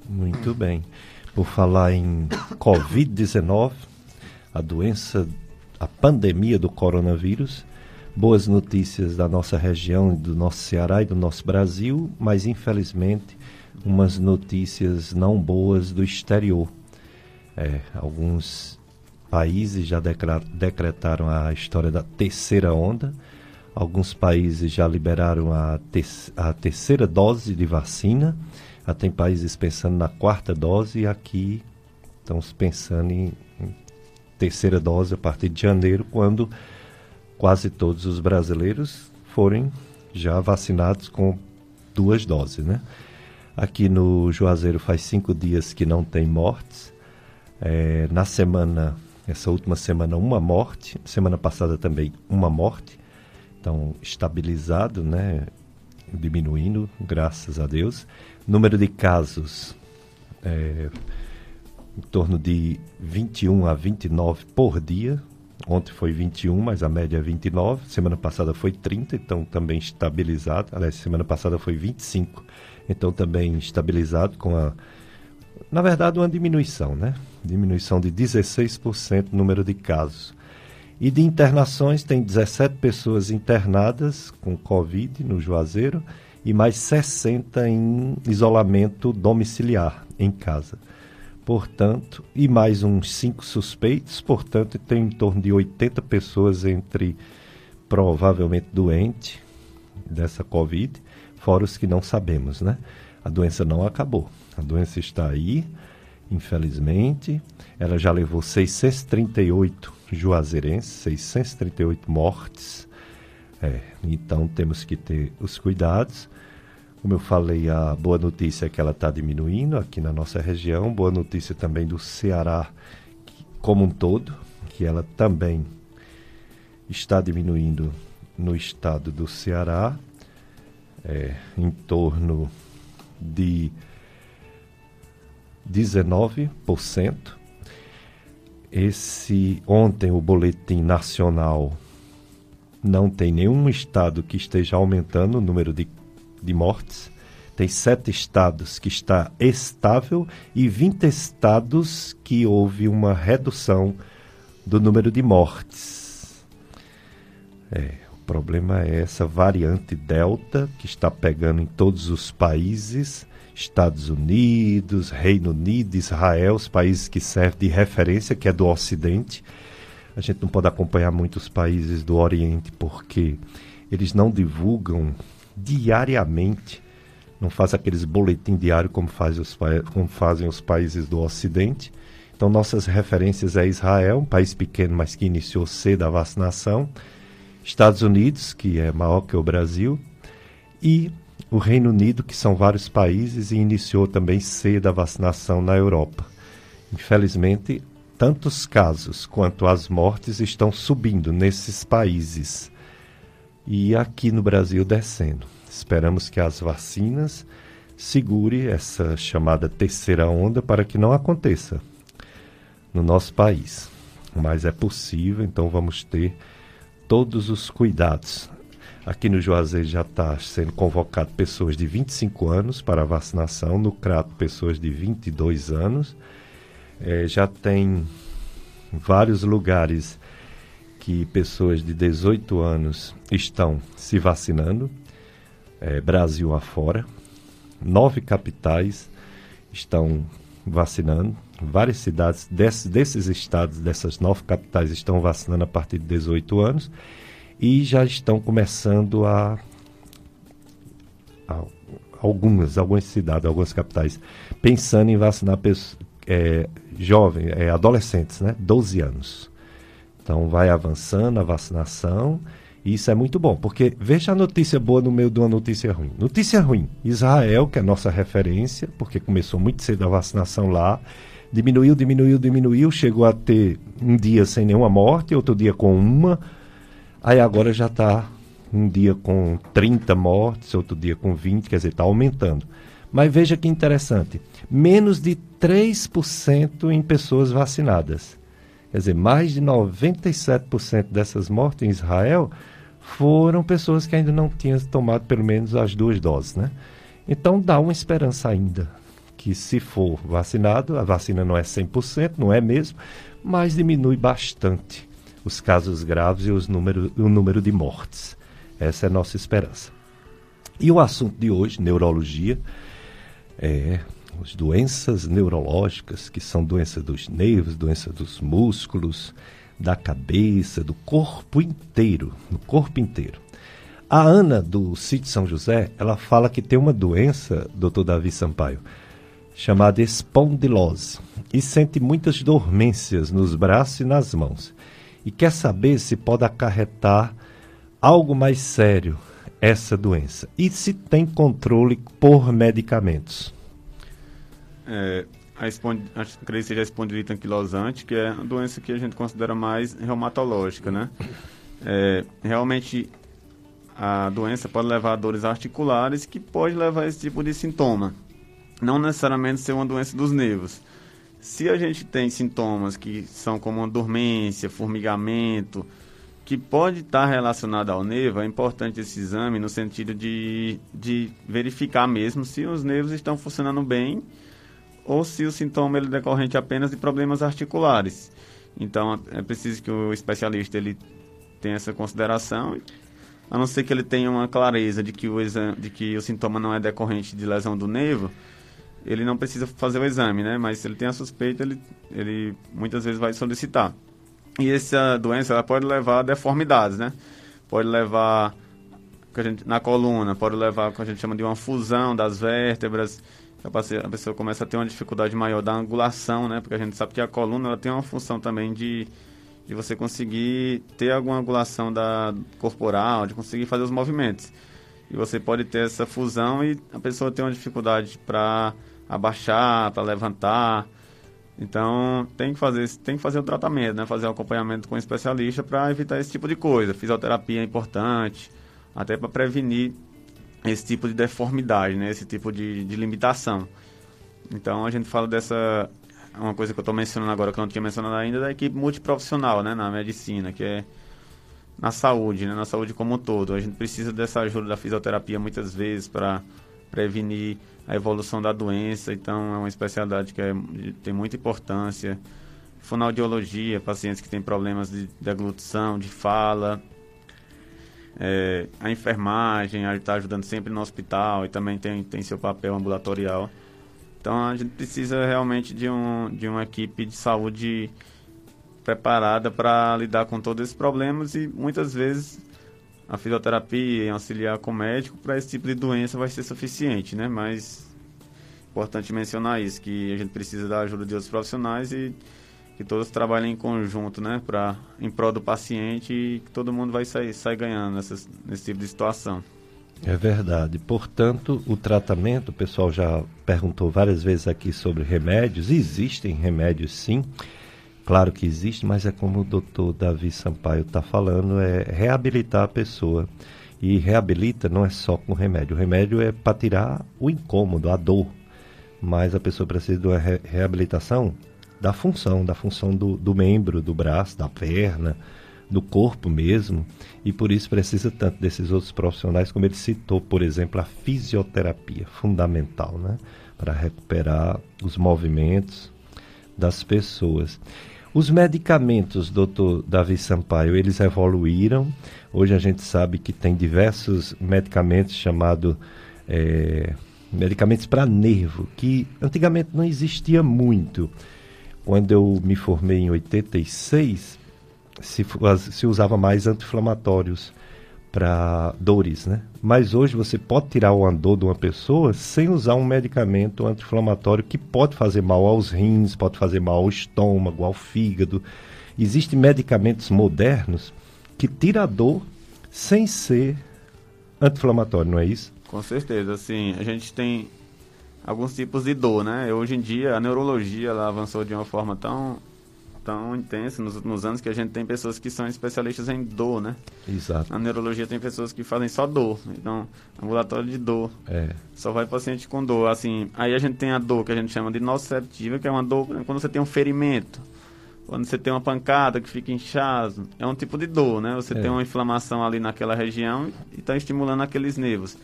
Muito bem. Por falar em Covid-19, a doença, a pandemia do coronavírus, boas notícias da nossa região, do nosso Ceará e do nosso Brasil, mas infelizmente umas notícias não boas do exterior. É, alguns países já decretaram a história da terceira onda, alguns países já liberaram a, a terceira dose de vacina, já tem países pensando na quarta dose e aqui estamos pensando em, em terceira dose a partir de janeiro, quando quase todos os brasileiros forem já vacinados com duas doses, né? Aqui no Juazeiro faz cinco dias que não tem mortes. É, na semana, essa última semana, uma morte. Semana passada também uma morte. Então, estabilizado, né? Diminuindo, graças a Deus. Número de casos é, em torno de 21 a 29 por dia, Ontem foi 21, mas a média é 29. Semana passada foi 30, então também estabilizado. Aliás, semana passada foi 25, então também estabilizado com a. Na verdade, uma diminuição, né? Diminuição de 16% no número de casos. E de internações, tem 17 pessoas internadas com Covid no Juazeiro e mais 60 em isolamento domiciliar em casa portanto, e mais uns cinco suspeitos, portanto, tem em torno de 80 pessoas entre provavelmente doentes dessa Covid, fora os que não sabemos, né? A doença não acabou. A doença está aí, infelizmente. Ela já levou 638 juazeirenses, 638 mortes. É, então temos que ter os cuidados. Como eu falei, a boa notícia é que ela está diminuindo aqui na nossa região. Boa notícia também do Ceará como um todo, que ela também está diminuindo no estado do Ceará, é, em torno de 19%. Esse ontem o boletim nacional não tem nenhum estado que esteja aumentando o número de, de mortes. Tem sete estados que está estável e 20 estados que houve uma redução do número de mortes. É, o problema é essa variante Delta que está pegando em todos os países Estados Unidos, Reino Unido, Israel, os países que servem de referência, que é do Ocidente. A gente não pode acompanhar muitos países do Oriente porque eles não divulgam diariamente, não fazem aqueles boletins diários como, faz os, como fazem os países do Ocidente. Então, nossas referências é Israel, um país pequeno, mas que iniciou cedo a vacinação. Estados Unidos, que é maior que o Brasil, e o Reino Unido, que são vários países, e iniciou também cedo a vacinação na Europa. Infelizmente, tanto os casos quanto as mortes estão subindo nesses países e aqui no Brasil descendo. Esperamos que as vacinas segure essa chamada terceira onda para que não aconteça no nosso país. Mas é possível, então vamos ter todos os cuidados. Aqui no Juazeiro já está sendo convocado pessoas de 25 anos para vacinação, no Crato pessoas de 22 anos. É, já tem vários lugares que pessoas de 18 anos estão se vacinando, é, Brasil afora. Nove capitais estão vacinando. Várias cidades desse, desses estados, dessas nove capitais, estão vacinando a partir de 18 anos e já estão começando a, a algumas, algumas cidades, algumas capitais, pensando em vacinar pessoas, é, jovens, é, adolescentes, né? 12 anos. Então vai avançando a vacinação e isso é muito bom, porque veja a notícia boa no meio de uma notícia ruim. Notícia ruim: Israel, que é nossa referência, porque começou muito cedo a vacinação lá, diminuiu, diminuiu, diminuiu, chegou a ter um dia sem nenhuma morte, outro dia com uma Aí agora já está um dia com 30 mortes, outro dia com 20, quer dizer, está aumentando. Mas veja que interessante: menos de 3% em pessoas vacinadas. Quer dizer, mais de 97% dessas mortes em Israel foram pessoas que ainda não tinham tomado pelo menos as duas doses, né? Então dá uma esperança ainda que se for vacinado, a vacina não é 100%, não é mesmo, mas diminui bastante os casos graves e os número, o número de mortes. Essa é a nossa esperança. E o assunto de hoje, neurologia, é as doenças neurológicas, que são doenças dos nervos, doenças dos músculos, da cabeça, do corpo inteiro, no corpo inteiro. A Ana, do sítio São José, ela fala que tem uma doença, doutor Davi Sampaio, chamada espondilose, e sente muitas dormências nos braços e nas mãos e quer saber se pode acarretar algo mais sério essa doença e se tem controle por medicamentos. É, a, creio seja anquilosante, que é a doença que a gente considera mais reumatológica, né? É, realmente a doença pode levar a dores articulares que pode levar a esse tipo de sintoma. Não necessariamente ser uma doença dos nervos. Se a gente tem sintomas que são como uma dormência, formigamento, que pode estar relacionado ao nervo, é importante esse exame no sentido de, de verificar mesmo se os nervos estão funcionando bem ou se o sintoma é decorrente apenas de problemas articulares. Então é preciso que o especialista ele tenha essa consideração, a não ser que ele tenha uma clareza de que o, exame, de que o sintoma não é decorrente de lesão do nervo, ele não precisa fazer o exame, né? Mas se ele tem a suspeita, ele, ele muitas vezes vai solicitar. E essa doença ela pode levar a deformidades, né? Pode levar gente, na coluna, pode levar o que a gente chama de uma fusão das vértebras. A pessoa começa a ter uma dificuldade maior da angulação, né? Porque a gente sabe que a coluna ela tem uma função também de, de você conseguir ter alguma angulação da corporal, de conseguir fazer os movimentos. e você pode ter essa fusão e a pessoa tem uma dificuldade para abaixar, para levantar. Então tem que fazer tem que fazer o tratamento, né? Fazer o acompanhamento com o especialista para evitar esse tipo de coisa. Fisioterapia é importante, até para prevenir esse tipo de deformidade, né? Esse tipo de, de limitação. Então a gente fala dessa uma coisa que eu estou mencionando agora que eu não tinha mencionado ainda da equipe multiprofissional, né? Na medicina, que é na saúde, né? Na saúde como um todo. A gente precisa dessa ajuda da fisioterapia muitas vezes para prevenir a evolução da doença, então é uma especialidade que é, tem muita importância. Fonoaudiologia, pacientes que têm problemas de deglutição, de fala. É, a enfermagem, a está ajudando sempre no hospital e também tem, tem seu papel ambulatorial. Então a gente precisa realmente de, um, de uma equipe de saúde preparada para lidar com todos esses problemas e muitas vezes a fisioterapia auxiliar com o médico para esse tipo de doença vai ser suficiente, né? Mas importante mencionar isso, que a gente precisa da ajuda de outros profissionais e que todos trabalhem em conjunto, né? Pra, em prol do paciente e que todo mundo vai sair, sair ganhando nessa, nesse tipo de situação. É verdade. Portanto, o tratamento, o pessoal já perguntou várias vezes aqui sobre remédios. Existem remédios sim Claro que existe, mas é como o doutor Davi Sampaio está falando, é reabilitar a pessoa. E reabilita não é só com remédio. O remédio é para tirar o incômodo, a dor. Mas a pessoa precisa de uma re reabilitação da função, da função do, do membro, do braço, da perna, do corpo mesmo. E por isso precisa tanto desses outros profissionais, como ele citou, por exemplo, a fisioterapia, fundamental, né? Para recuperar os movimentos das pessoas. Os medicamentos, doutor Davi Sampaio, eles evoluíram. Hoje a gente sabe que tem diversos medicamentos chamados é, medicamentos para nervo, que antigamente não existia muito. Quando eu me formei em 86, se, se usava mais anti-inflamatórios para dores, né? Mas hoje você pode tirar o andor de uma pessoa sem usar um medicamento anti-inflamatório que pode fazer mal aos rins, pode fazer mal ao estômago, ao fígado. Existem medicamentos modernos que tiram a dor sem ser anti-inflamatório, não é isso? Com certeza, assim, a gente tem alguns tipos de dor, né? Hoje em dia a neurologia ela avançou de uma forma tão tão intensa nos últimos anos que a gente tem pessoas que são especialistas em dor, né? Exato. Na neurologia tem pessoas que fazem só dor. Então, ambulatório de dor. É. Só vai paciente com dor. Assim, aí a gente tem a dor que a gente chama de nociceptiva, que é uma dor quando você tem um ferimento. Quando você tem uma pancada que fica inchado, é um tipo de dor, né? Você é. tem uma inflamação ali naquela região e está estimulando aqueles nervos.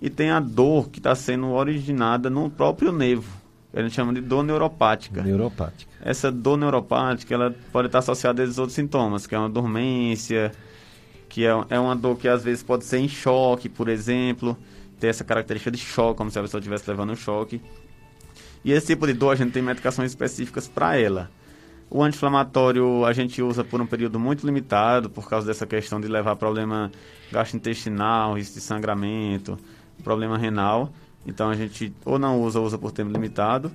E tem a dor que está sendo originada no próprio nervo a gente chama de dor neuropática. Neuropática. Essa dor neuropática, ela pode estar associada a esses outros sintomas, que é uma dormência, que é, é uma dor que às vezes pode ser em choque, por exemplo, ter essa característica de choque, como se a pessoa estivesse levando um choque. E esse tipo de dor, a gente tem medicações específicas para ela. O anti-inflamatório a gente usa por um período muito limitado, por causa dessa questão de levar problema gastrointestinal, risco de sangramento, problema renal. Então a gente ou não usa, ou usa por tempo limitado.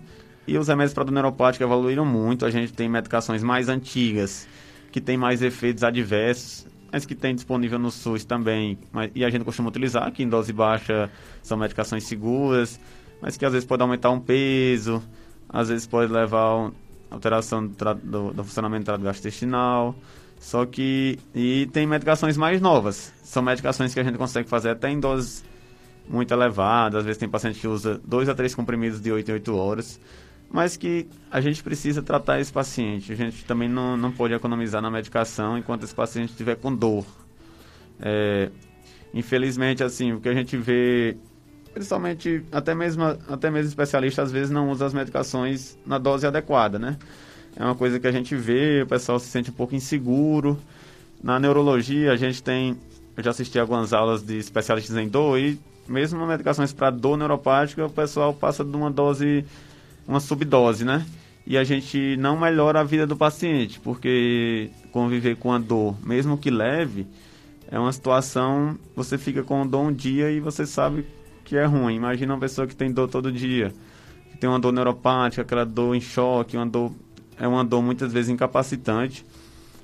E os remédios para dor neuropática evoluíram muito. A gente tem medicações mais antigas, que tem mais efeitos adversos, mas que tem disponível no SUS também. Mas, e a gente costuma utilizar, que em dose baixa são medicações seguras, mas que às vezes pode aumentar um peso, às vezes pode levar a alteração do, do, do funcionamento do trato gastrointestinal. Só que. E tem medicações mais novas. São medicações que a gente consegue fazer até em doses muito elevada. Às vezes tem paciente que usa dois a três comprimidos de 8 em 8 horas. Mas que a gente precisa tratar esse paciente. A gente também não, não pode economizar na medicação enquanto esse paciente estiver com dor. É, infelizmente, assim, o que a gente vê, principalmente, até mesmo, até mesmo especialista, às vezes não usa as medicações na dose adequada, né? É uma coisa que a gente vê, o pessoal se sente um pouco inseguro. Na neurologia, a gente tem. Eu já assisti algumas aulas de especialistas em dor e mesmo medicações para dor neuropática, o pessoal passa de uma dose, uma subdose, né? E a gente não melhora a vida do paciente, porque conviver com a dor, mesmo que leve, é uma situação, você fica com dor um dia e você sabe que é ruim. Imagina uma pessoa que tem dor todo dia, que tem uma dor neuropática, aquela dor em choque, uma dor é uma dor muitas vezes incapacitante.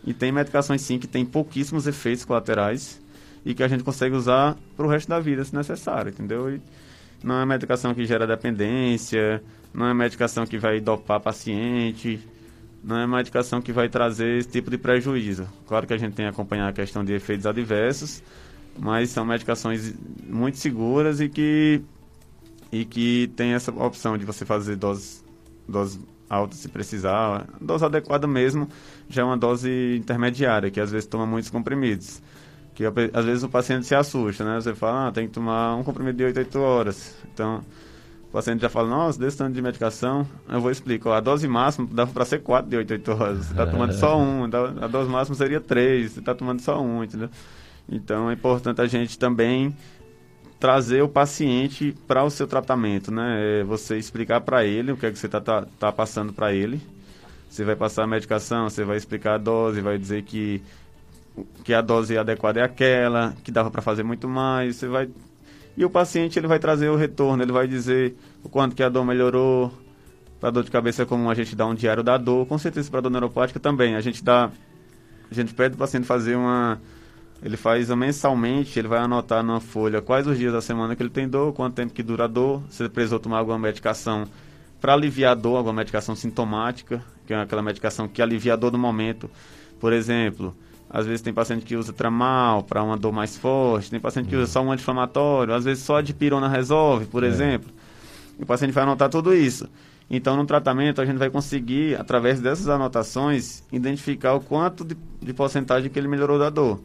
E tem medicações sim que tem pouquíssimos efeitos colaterais e que a gente consegue usar para o resto da vida, se necessário, entendeu? E não é medicação que gera dependência, não é medicação que vai dopar paciente, não é medicação que vai trazer esse tipo de prejuízo. Claro que a gente tem que acompanhar a questão de efeitos adversos, mas são medicações muito seguras e que, e que tem essa opção de você fazer doses, doses altas se precisar. dose adequada mesmo já é uma dose intermediária, que às vezes toma muitos comprimidos. Que às vezes o paciente se assusta, né? Você fala, ah, tem que tomar um comprimido de 8, 8 horas. Então, o paciente já fala, nossa, desse tanto de medicação, eu vou explicar. A dose máxima dava para ser 4 de 8, 8 horas. Você está tomando só um, a dose máxima seria 3, você está tomando só um, entendeu? Então é importante a gente também trazer o paciente para o seu tratamento, né? É você explicar para ele o que é que você está tá, tá passando para ele. Você vai passar a medicação, você vai explicar a dose, vai dizer que, que a dose adequada é aquela, que dava para fazer muito mais. Você vai e o paciente ele vai trazer o retorno, ele vai dizer o quanto que a dor melhorou. Para dor de cabeça é comum a gente dar um diário da dor, com certeza para dor neuropática também. A gente dá a gente pede o paciente fazer uma ele faz mensalmente, ele vai anotar numa folha quais os dias da semana que ele tem dor, quanto tempo que dura a dor, se ele precisou tomar alguma medicação para aliviar a dor, alguma medicação sintomática, que é aquela medicação que alivia a dor do momento. Por exemplo, às vezes tem paciente que usa tramal para uma dor mais forte, tem paciente que usa só um anti-inflamatório, às vezes só a dipirona resolve, por é. exemplo. E o paciente vai anotar tudo isso. Então, no tratamento, a gente vai conseguir, através dessas anotações, identificar o quanto de, de porcentagem que ele melhorou da dor.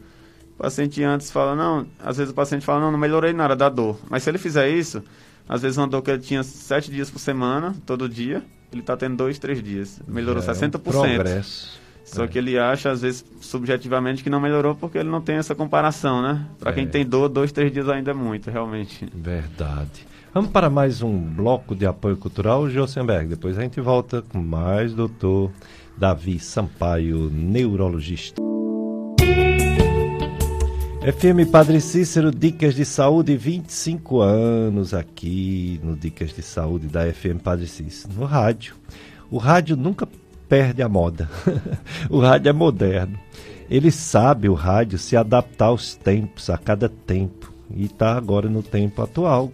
O paciente antes fala, não, às vezes o paciente fala, não, não melhorei nada da dor. Mas se ele fizer isso, às vezes uma dor que ele tinha sete dias por semana, todo dia, ele está tendo dois, três dias. Melhorou é 60%. Um progresso. Só que ele acha, às vezes, subjetivamente, que não melhorou porque ele não tem essa comparação, né? Para quem tem dor, dois, três dias ainda é muito, realmente. Verdade. Vamos para mais um bloco de apoio cultural, Josenberg. Depois a gente volta com mais doutor Davi Sampaio, neurologista. FM Padre Cícero, Dicas de Saúde, 25 anos aqui no Dicas de Saúde da FM Padre Cícero, no rádio. O rádio nunca perde a moda. o rádio é moderno. Ele sabe, o rádio, se adaptar aos tempos, a cada tempo. E está agora no tempo atual,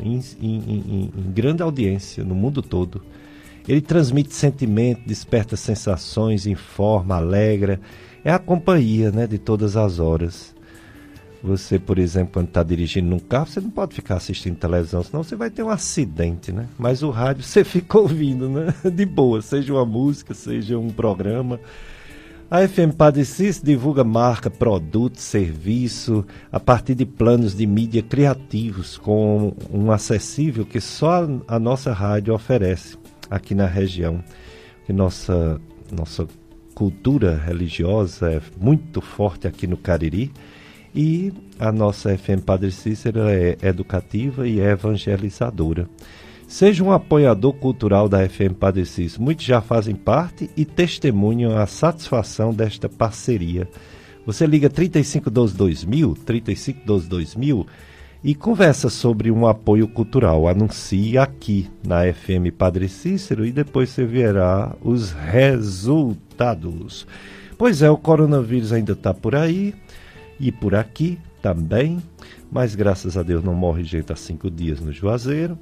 em, em, em, em grande audiência no mundo todo. Ele transmite sentimento, desperta sensações, informa, alegra é a companhia né, de todas as horas. Você, por exemplo, quando está dirigindo num carro, você não pode ficar assistindo televisão, senão você vai ter um acidente, né? Mas o rádio você fica ouvindo, né? De boa, seja uma música, seja um programa. A FM Padre Cis divulga marca, produto, serviço a partir de planos de mídia criativos com um acessível que só a nossa rádio oferece aqui na região. Que nossa nossa cultura religiosa é muito forte aqui no Cariri e a nossa FM Padre Cícero é educativa e é evangelizadora. Seja um apoiador cultural da FM Padre Cícero. Muitos já fazem parte e testemunham a satisfação desta parceria. Você liga 3512 2000, 3512 2000 e conversa sobre um apoio cultural. Anuncie aqui na FM Padre Cícero e depois você verá os resultados. Pois é, o coronavírus ainda está por aí e por aqui também, mas graças a Deus não morre gente há cinco dias no Juazeiro.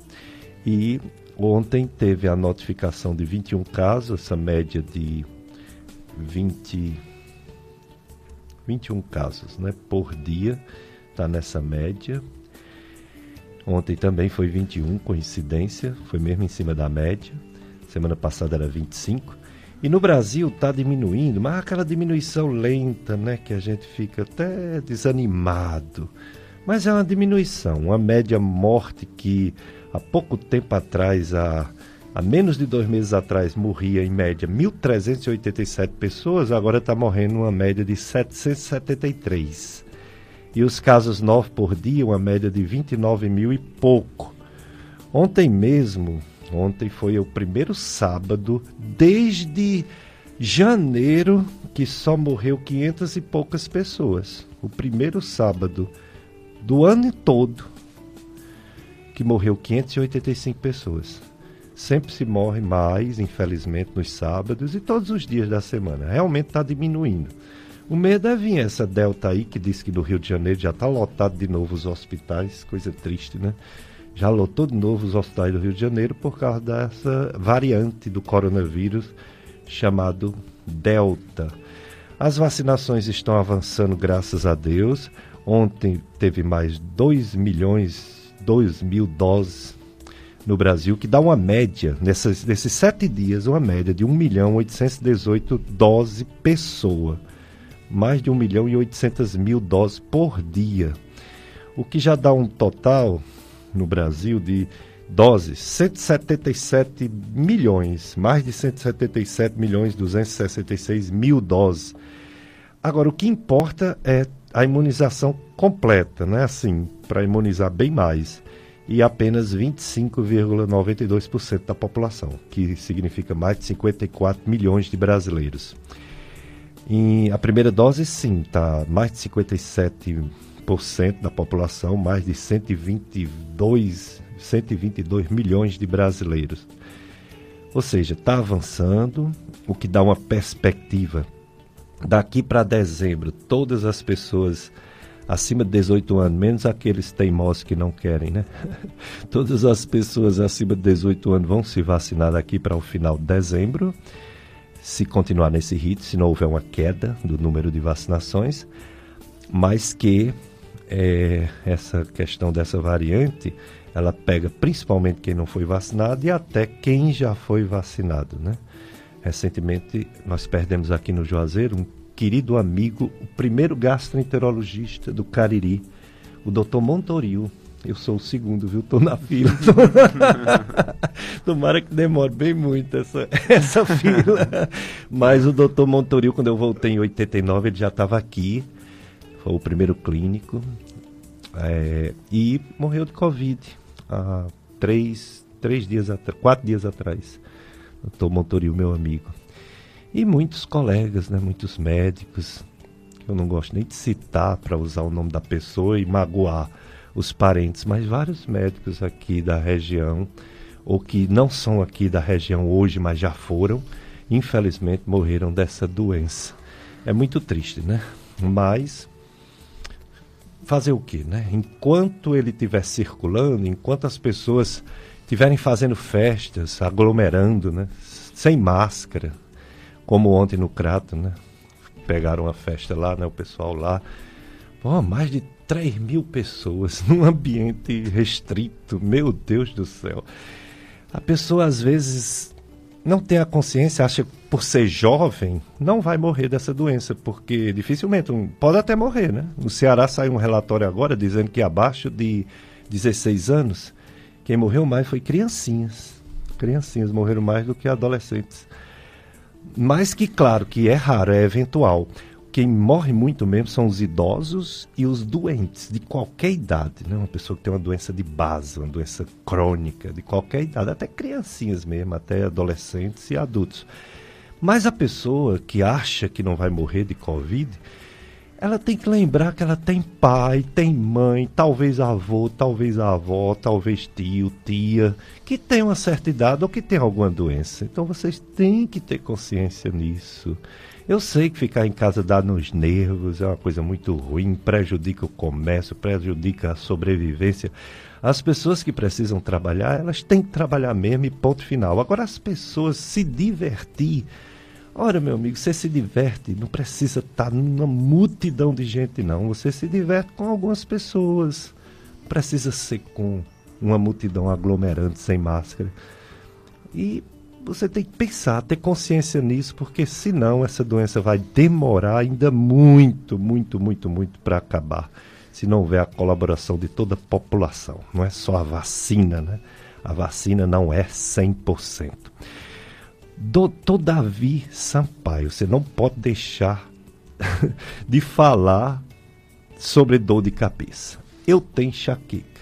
E ontem teve a notificação de 21 casos, essa média de 20, 21 casos né, por dia, está nessa média. Ontem também foi 21, coincidência, foi mesmo em cima da média. Semana passada era 25. E no Brasil está diminuindo, mas aquela diminuição lenta, né? Que a gente fica até desanimado. Mas é uma diminuição, uma média morte que há pouco tempo atrás, há, há menos de dois meses atrás, morria em média 1.387 pessoas, agora está morrendo uma média de 773. E os casos novos por dia, uma média de 29 mil e pouco. Ontem mesmo, Ontem foi o primeiro sábado desde janeiro que só morreu 500 e poucas pessoas. O primeiro sábado do ano todo que morreu 585 pessoas. Sempre se morre mais, infelizmente, nos sábados e todos os dias da semana. Realmente está diminuindo. O medo é vir essa delta aí, que diz que no Rio de Janeiro já está lotado de novo os hospitais, coisa triste, né? Já lotou de novo os hospitais do Rio de Janeiro por causa dessa variante do coronavírus chamado Delta. As vacinações estão avançando, graças a Deus. Ontem teve mais 2 milhões, 2 mil doses no Brasil, que dá uma média, nessas, nesses sete dias, uma média de 1 milhão 818 doses pessoa mais de 1 milhão e 800 mil doses por dia, o que já dá um total no Brasil de doses 177 milhões, mais de 177 milhões 266 mil doses. Agora, o que importa é a imunização completa, né? Assim, para imunizar bem mais. E apenas 25,92% da população, que significa mais de 54 milhões de brasileiros. Em, a primeira dose, sim, está mais de 57% da população, mais de 122, 122 milhões de brasileiros. Ou seja, está avançando, o que dá uma perspectiva. Daqui para dezembro, todas as pessoas acima de 18 anos, menos aqueles teimosos que não querem, né? Todas as pessoas acima de 18 anos vão se vacinar daqui para o final de dezembro se continuar nesse ritmo, se não houver uma queda do número de vacinações, mas que é, essa questão dessa variante, ela pega principalmente quem não foi vacinado e até quem já foi vacinado, né? Recentemente nós perdemos aqui no Juazeiro um querido amigo, o primeiro gastroenterologista do Cariri, o Dr. Montoril, eu sou o segundo, viu? Tô na fila. Tomara que demore bem muito essa, essa fila. Mas o doutor Montoril, quando eu voltei em 89, ele já estava aqui. Foi o primeiro clínico. É, e morreu de Covid há três, três dias atrás, quatro dias atrás. Doutor Montoril, meu amigo. E muitos colegas, né? Muitos médicos. Eu não gosto nem de citar para usar o nome da pessoa e magoar os parentes, mas vários médicos aqui da região, ou que não são aqui da região hoje, mas já foram, infelizmente morreram dessa doença. É muito triste, né? Mas fazer o quê, né? Enquanto ele estiver circulando, enquanto as pessoas estiverem fazendo festas, aglomerando, né? Sem máscara, como ontem no Crato, né? Pegaram a festa lá, né? O pessoal lá. Pô, mais de 3 mil pessoas num ambiente restrito, meu Deus do céu. A pessoa às vezes não tem a consciência, acha que por ser jovem não vai morrer dessa doença, porque dificilmente, pode até morrer, né? No Ceará saiu um relatório agora dizendo que abaixo de 16 anos, quem morreu mais foi criancinhas. Criancinhas morreram mais do que adolescentes. Mas que, claro, que é raro, é eventual quem morre muito mesmo são os idosos e os doentes de qualquer idade, né? Uma pessoa que tem uma doença de base, uma doença crônica de qualquer idade, até criancinhas mesmo, até adolescentes e adultos. Mas a pessoa que acha que não vai morrer de Covid, ela tem que lembrar que ela tem pai, tem mãe, talvez avô, talvez avó, talvez tio, tia, que tem uma certa idade ou que tem alguma doença. Então vocês têm que ter consciência nisso. Eu sei que ficar em casa dá nos nervos, é uma coisa muito ruim, prejudica o comércio, prejudica a sobrevivência. As pessoas que precisam trabalhar, elas têm que trabalhar mesmo e ponto final. Agora, as pessoas se divertir. Ora, meu amigo, você se diverte, não precisa estar numa multidão de gente, não. Você se diverte com algumas pessoas. Precisa ser com uma multidão aglomerante sem máscara. E você tem que pensar, ter consciência nisso, porque senão essa doença vai demorar ainda muito, muito, muito, muito para acabar. Se não houver a colaboração de toda a população. Não é só a vacina, né? A vacina não é 100%. Doutor Davi Sampaio, você não pode deixar de falar sobre dor de cabeça. Eu tenho enxaqueca.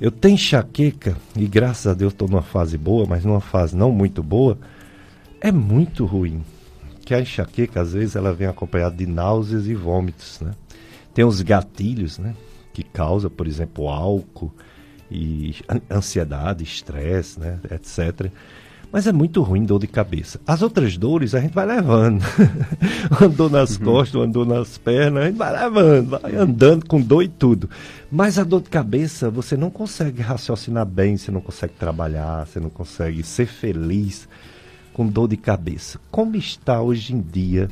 Eu tenho enxaqueca e graças a Deus estou numa fase boa, mas numa fase não muito boa. É muito ruim. Que a enxaqueca, às vezes, ela vem acompanhada de náuseas e vômitos, né? Tem os gatilhos, né? Que causa, por exemplo, álcool e ansiedade, estresse, né? Etc. Mas é muito ruim dor de cabeça. As outras dores a gente vai levando. andou nas uhum. costas, andou nas pernas, a gente vai levando, vai andando com dor e tudo. Mas a dor de cabeça, você não consegue raciocinar bem, você não consegue trabalhar, você não consegue ser feliz com dor de cabeça. Como está hoje em dia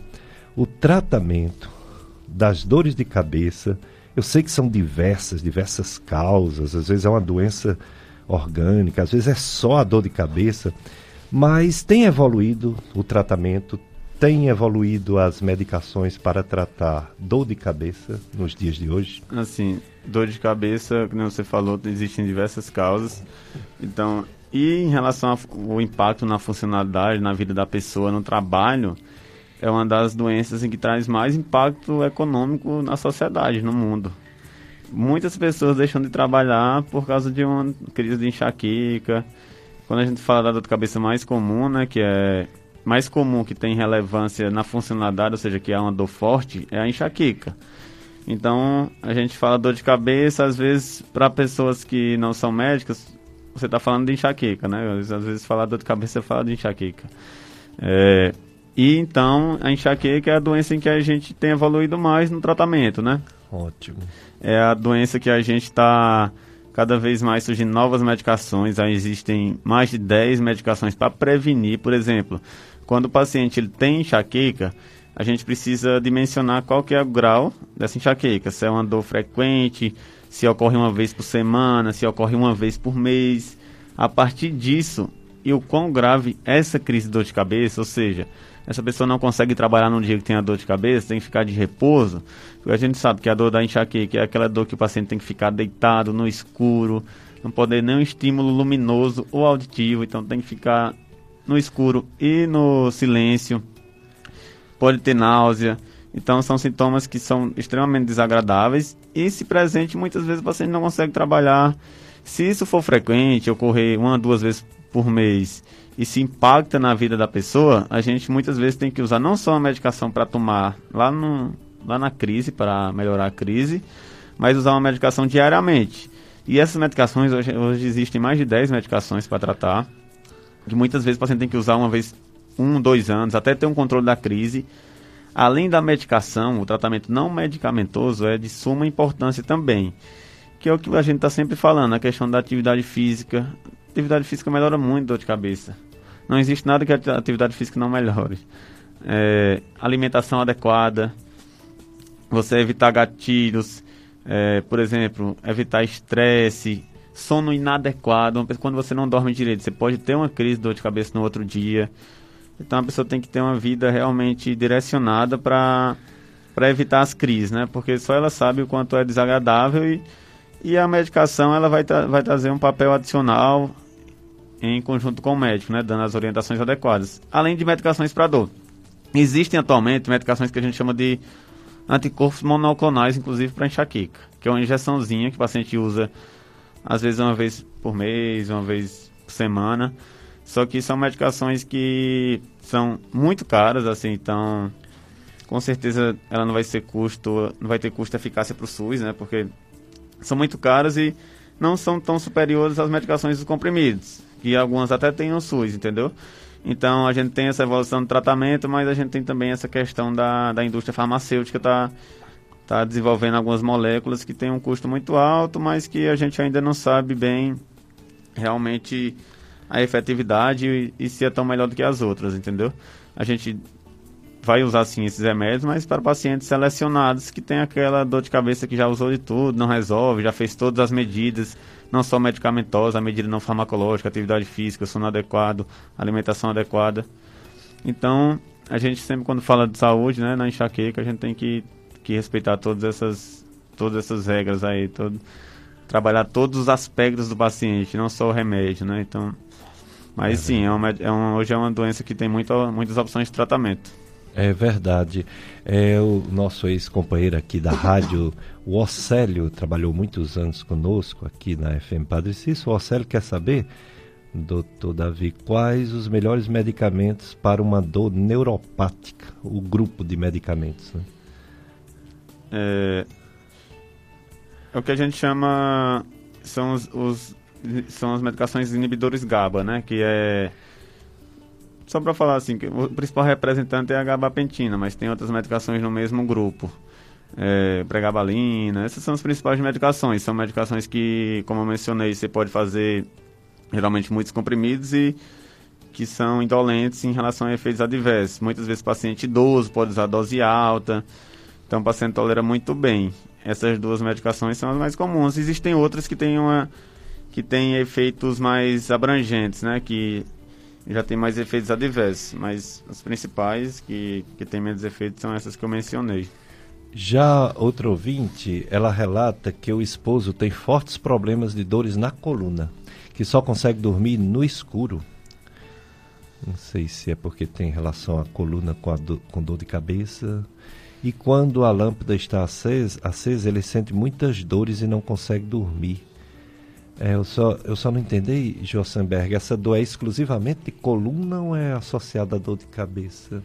o tratamento das dores de cabeça? Eu sei que são diversas, diversas causas, às vezes é uma doença orgânica, às vezes é só a dor de cabeça, mas tem evoluído o tratamento, tem evoluído as medicações para tratar dor de cabeça nos dias de hoje? Assim, dor de cabeça, como você falou, existem diversas causas. Então, e em relação ao impacto na funcionalidade, na vida da pessoa, no trabalho, é uma das doenças em que traz mais impacto econômico na sociedade, no mundo. Muitas pessoas deixam de trabalhar por causa de uma crise de enxaqueca. Quando a gente fala da dor de cabeça mais comum, né, que é mais comum, que tem relevância na funcionalidade, ou seja, que é uma dor forte, é a enxaqueca. Então, a gente fala dor de cabeça, às vezes, para pessoas que não são médicas, você está falando de enxaqueca, né? Às vezes, falar dor de cabeça, você fala de enxaqueca. É, e então, a enxaqueca é a doença em que a gente tem evoluído mais no tratamento, né? Ótimo. É a doença que a gente está cada vez mais surgindo novas medicações. Já existem mais de 10 medicações para prevenir, por exemplo, quando o paciente ele tem enxaqueca, a gente precisa dimensionar qual que é o grau dessa enxaqueca, se é uma dor frequente, se ocorre uma vez por semana, se ocorre uma vez por mês. A partir disso, e o quão grave é essa crise de dor de cabeça, ou seja, essa pessoa não consegue trabalhar num dia que tem a dor de cabeça, tem que ficar de repouso, a gente sabe que a dor da enxaqueca é aquela dor que o paciente tem que ficar deitado no escuro, não pode nenhum estímulo luminoso ou auditivo, então tem que ficar no escuro e no silêncio. Pode ter náusea. Então são sintomas que são extremamente desagradáveis e se presente muitas vezes o paciente não consegue trabalhar. Se isso for frequente, ocorrer uma, duas vezes por mês e se impacta na vida da pessoa, a gente muitas vezes tem que usar não só a medicação para tomar lá, no, lá na crise, para melhorar a crise, mas usar uma medicação diariamente. E essas medicações, hoje, hoje existem mais de 10 medicações para tratar, que muitas vezes o paciente tem que usar uma vez, um, dois anos, até ter um controle da crise. Além da medicação, o tratamento não medicamentoso é de suma importância também, que é o que a gente está sempre falando, a questão da atividade física. A atividade física melhora muito dor de cabeça. Não existe nada que a atividade física não melhore. É, alimentação adequada, você evitar gatilhos, é, por exemplo, evitar estresse, sono inadequado. Quando você não dorme direito, você pode ter uma crise de dor de cabeça no outro dia. Então a pessoa tem que ter uma vida realmente direcionada para para evitar as crises, né? Porque só ela sabe o quanto é desagradável e, e a medicação ela vai, tra vai trazer um papel adicional em conjunto com o médico, né, dando as orientações adequadas. Além de medicações para dor. Existem atualmente medicações que a gente chama de anticorpos monoclonais, inclusive para enxaqueca, que é uma injeçãozinha que o paciente usa às vezes uma vez por mês, uma vez por semana. Só que são medicações que são muito caras, assim, então com certeza ela não vai ser custo, não vai ter custo eficácia para o SUS, né? Porque são muito caras e não são tão superiores às medicações dos comprimidos que algumas até têm no SUS, entendeu? Então a gente tem essa evolução do tratamento, mas a gente tem também essa questão da, da indústria farmacêutica tá tá desenvolvendo algumas moléculas que têm um custo muito alto, mas que a gente ainda não sabe bem realmente a efetividade e, e se é tão melhor do que as outras, entendeu? A gente vai usar sim esses remédios, mas para pacientes selecionados que tem aquela dor de cabeça que já usou de tudo, não resolve, já fez todas as medidas, não só medicamentosa, a medida não farmacológica, atividade física, sono adequado, alimentação adequada. Então, a gente sempre quando fala de saúde, né, na enxaqueca, a gente tem que, que respeitar todas essas, todas essas regras aí, todo, trabalhar todos os aspectos do paciente, não só o remédio, né? Então, mas é sim, é uma, é uma, hoje é uma doença que tem muitas opções de tratamento. É verdade. É, o nosso ex-companheiro aqui da rádio, o Océlio, trabalhou muitos anos conosco aqui na FM Padre Cício. O Océlio quer saber, doutor Davi, quais os melhores medicamentos para uma dor neuropática, o grupo de medicamentos, né? É, é o que a gente chama são os, os, são as medicações inibidores GABA, né? Que é só para falar assim, que o principal representante é a gabapentina, mas tem outras medicações no mesmo grupo. É, pregabalina, essas são as principais medicações. São medicações que, como eu mencionei, você pode fazer geralmente muitos comprimidos e que são indolentes em relação a efeitos adversos. Muitas vezes paciente idoso pode usar dose alta, então o paciente tolera muito bem. Essas duas medicações são as mais comuns. Existem outras que têm uma que têm efeitos mais abrangentes, né, que já tem mais efeitos adversos, mas as principais que, que têm menos efeitos são essas que eu mencionei. Já outro ouvinte, ela relata que o esposo tem fortes problemas de dores na coluna, que só consegue dormir no escuro. Não sei se é porque tem relação à coluna com, a do, com dor de cabeça. E quando a lâmpada está acesa, acesa, ele sente muitas dores e não consegue dormir. É, eu, só, eu só não entendi, Jossenberg, essa dor é exclusivamente de coluna ou é associada à dor de cabeça?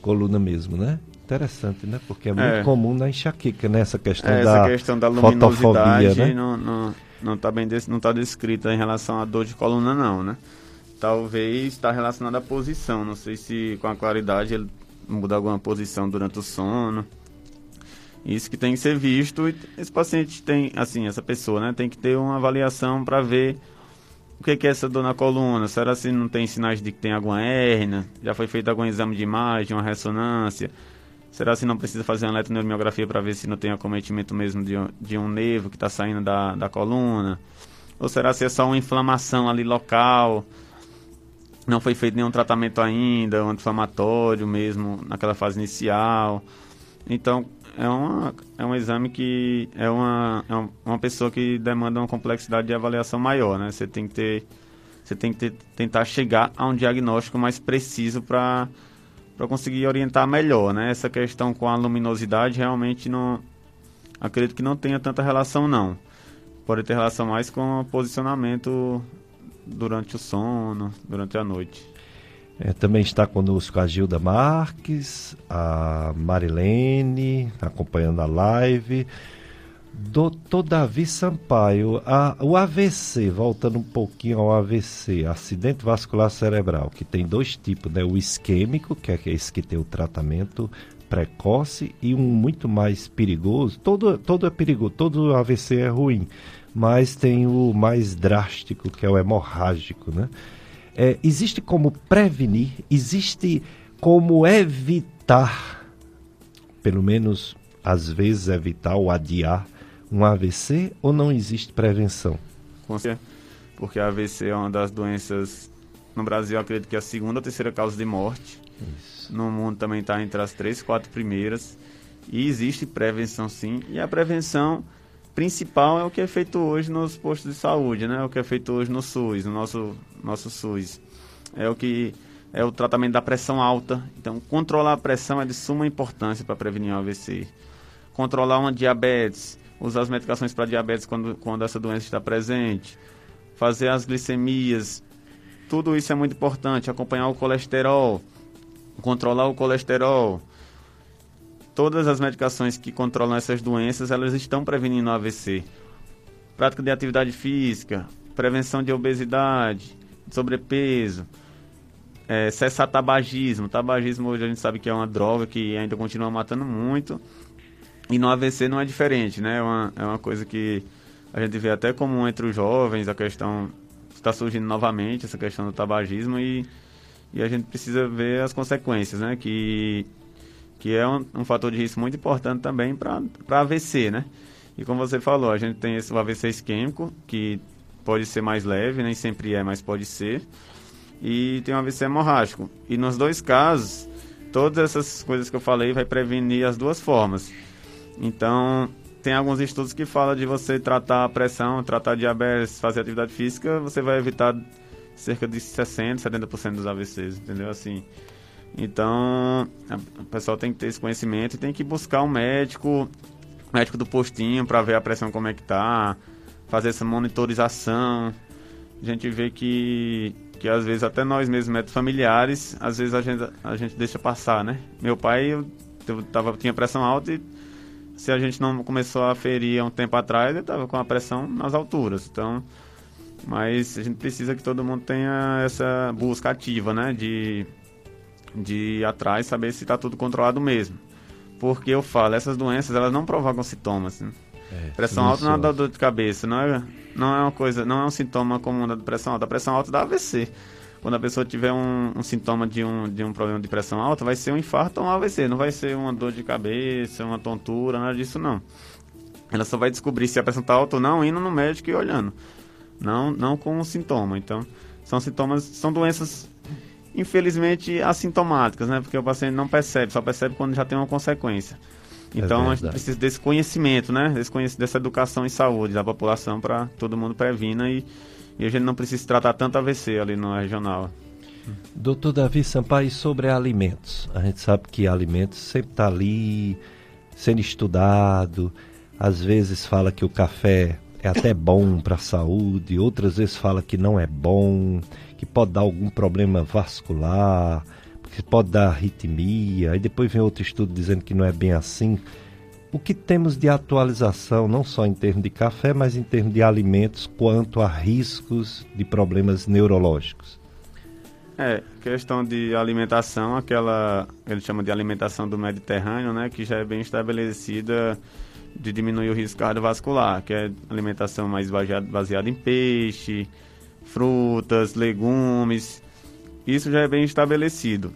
Coluna mesmo, né? Interessante, né? Porque é muito é. comum na enxaqueca, né? Essa questão é, da Essa questão da luminosidade né? não, não, não está bem des, não tá descrita em relação à dor de coluna, não, né? Talvez está relacionada à posição. Não sei se com a claridade ele muda alguma posição durante o sono. Isso que tem que ser visto. E esse paciente tem, assim, essa pessoa, né? Tem que ter uma avaliação para ver o que, que é essa dor na coluna? Será se não tem sinais de que tem alguma hérnia? Já foi feito algum exame de imagem, uma ressonância? Será se não precisa fazer uma eletroneurografia para ver se não tem acometimento mesmo de, de um nervo que está saindo da, da coluna? Ou será se é só uma inflamação ali local? Não foi feito nenhum tratamento ainda, um anti-inflamatório mesmo naquela fase inicial. Então, é, uma, é um exame que é uma, é uma pessoa que demanda uma complexidade de avaliação maior, né? Você tem que ter, você tem que ter, tentar chegar a um diagnóstico mais preciso para conseguir orientar melhor, né? Essa questão com a luminosidade realmente não acredito que não tenha tanta relação não. Pode ter relação mais com o posicionamento durante o sono, durante a noite. É, também está conosco a Gilda Marques, a Marilene, acompanhando a live. Doutor Davi Sampaio, a, o AVC, voltando um pouquinho ao AVC, acidente vascular cerebral, que tem dois tipos, né? O isquêmico, que é esse que tem o tratamento precoce, e um muito mais perigoso. Todo, todo é perigoso, todo AVC é ruim, mas tem o mais drástico, que é o hemorrágico, né? É, existe como prevenir, existe como evitar, pelo menos às vezes evitar ou adiar um AVC ou não existe prevenção? Porque a AVC é uma das doenças, no Brasil acredito que é a segunda ou terceira causa de morte. Isso. No mundo também está entre as três, quatro primeiras. E existe prevenção sim. E a prevenção principal é o que é feito hoje nos postos de saúde, né? O que é feito hoje no SUS, no nosso, nosso SUS. É o que é o tratamento da pressão alta. Então, controlar a pressão é de suma importância para prevenir o AVC. Controlar uma diabetes, usar as medicações para diabetes quando, quando essa doença está presente, fazer as glicemias, tudo isso é muito importante. Acompanhar o colesterol, controlar o colesterol, todas as medicações que controlam essas doenças, elas estão prevenindo o AVC. Prática de atividade física, prevenção de obesidade, sobrepeso, é, cessar tabagismo. Tabagismo hoje a gente sabe que é uma droga que ainda continua matando muito. E no AVC não é diferente, né? É uma, é uma coisa que a gente vê até comum entre os jovens, a questão está surgindo novamente, essa questão do tabagismo e, e a gente precisa ver as consequências, né? Que que é um, um fator de risco muito importante também para AVC, né? E como você falou, a gente tem esse AVC isquêmico, que pode ser mais leve, nem sempre é, mas pode ser. E tem o AVC hemorrágico. E nos dois casos, todas essas coisas que eu falei vai prevenir as duas formas. Então, tem alguns estudos que falam de você tratar a pressão, tratar diabetes, fazer atividade física, você vai evitar cerca de 60, 70% dos AVCs, entendeu? Assim, então, o pessoal tem que ter esse conhecimento e tem que buscar um médico, médico do postinho, para ver a pressão como é que tá, fazer essa monitorização. A gente vê que, que às vezes até nós mesmos, médicos familiares, às vezes a gente, a gente deixa passar, né? Meu pai eu, eu tava, tinha pressão alta e se a gente não começou a ferir há um tempo atrás, ele estava com a pressão nas alturas. Então, Mas a gente precisa que todo mundo tenha essa busca ativa, né? De, de ir atrás, saber se está tudo controlado mesmo. Porque eu falo, essas doenças elas não provocam sintomas. Né? É, pressão alta não dá dor de cabeça, não é, não é uma coisa, não é um sintoma comum da pressão alta. A pressão alta dá AVC. Quando a pessoa tiver um, um, sintoma de um, de um problema de pressão alta, vai ser um infarto ou um AVC. Não vai ser uma dor de cabeça, uma tontura, nada disso não. Ela só vai descobrir se a pressão está alta ou não indo no médico e olhando. Não, não com o sintoma. Então, são sintomas, são doenças infelizmente assintomáticas, né? Porque o paciente não percebe, só percebe quando já tem uma consequência. É então é a gente precisa desse conhecimento, né? Desse, dessa educação em saúde da população para todo mundo previna e, e a gente não precisa tratar tanto AVC ali no regional. Doutor Davi Sampaio, sobre alimentos. A gente sabe que alimentos sempre está ali sendo estudado. Às vezes fala que o café é até bom para a saúde, outras vezes fala que não é bom, que pode dar algum problema vascular, que pode dar arritmia, e depois vem outro estudo dizendo que não é bem assim. O que temos de atualização, não só em termos de café, mas em termos de alimentos, quanto a riscos de problemas neurológicos? É, questão de alimentação, aquela, ele chama de alimentação do Mediterrâneo, né, que já é bem estabelecida de diminuir o risco cardiovascular, que é alimentação mais baseada em peixe, frutas, legumes. Isso já é bem estabelecido.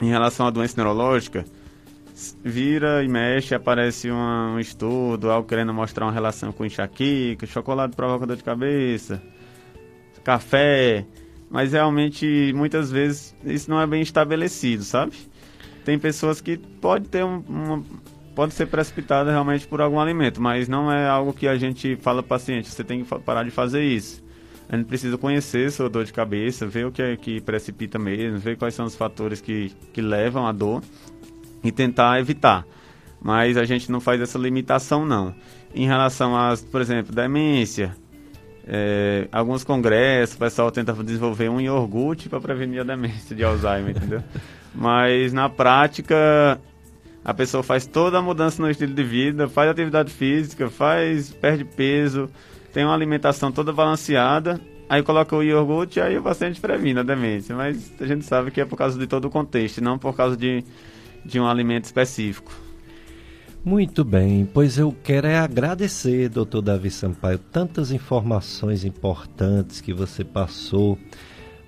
Em relação à doença neurológica, vira e mexe, aparece um estudo, algo querendo mostrar uma relação com enxaqueca, chocolate provoca dor de cabeça, café, mas realmente muitas vezes isso não é bem estabelecido, sabe? Tem pessoas que pode ter um, uma, pode ser precipitada realmente por algum alimento, mas não é algo que a gente fala paciente, você tem que parar de fazer isso. A gente precisa conhecer sua dor de cabeça, ver o que é que precipita mesmo, ver quais são os fatores que, que levam à dor e tentar evitar. Mas a gente não faz essa limitação, não. Em relação a, por exemplo, demência, é, alguns congressos, o pessoal tenta desenvolver um iogurte para prevenir a demência de Alzheimer, entendeu? Mas na prática, a pessoa faz toda a mudança no estilo de vida, faz atividade física, faz perde peso, tem uma alimentação toda balanceada, aí coloca o iogurte e aí o paciente previne a demência. Mas a gente sabe que é por causa de todo o contexto, não por causa de, de um alimento específico. Muito bem, pois eu quero é agradecer, doutor Davi Sampaio, tantas informações importantes que você passou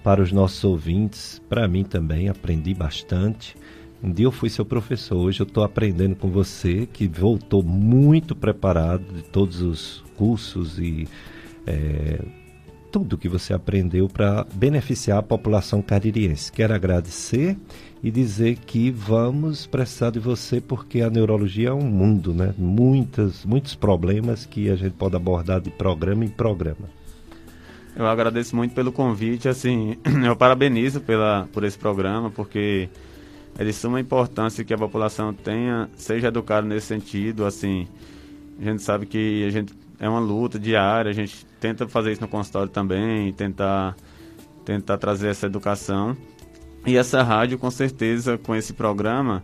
para os nossos ouvintes, para mim também, aprendi bastante. Um dia eu fui seu professor, hoje eu estou aprendendo com você, que voltou muito preparado de todos os cursos e é, tudo que você aprendeu para beneficiar a população caririense. Quero agradecer e dizer que vamos precisar de você porque a neurologia é um mundo, né? Muitas, muitos problemas que a gente pode abordar de programa em programa. Eu agradeço muito pelo convite, assim, eu parabenizo pela, por esse programa, porque é de suma importância que a população tenha, seja educada nesse sentido, assim, a gente sabe que a gente é uma luta diária, a gente tenta fazer isso no consultório também, tentar, tentar trazer essa educação. E essa rádio, com certeza, com esse programa,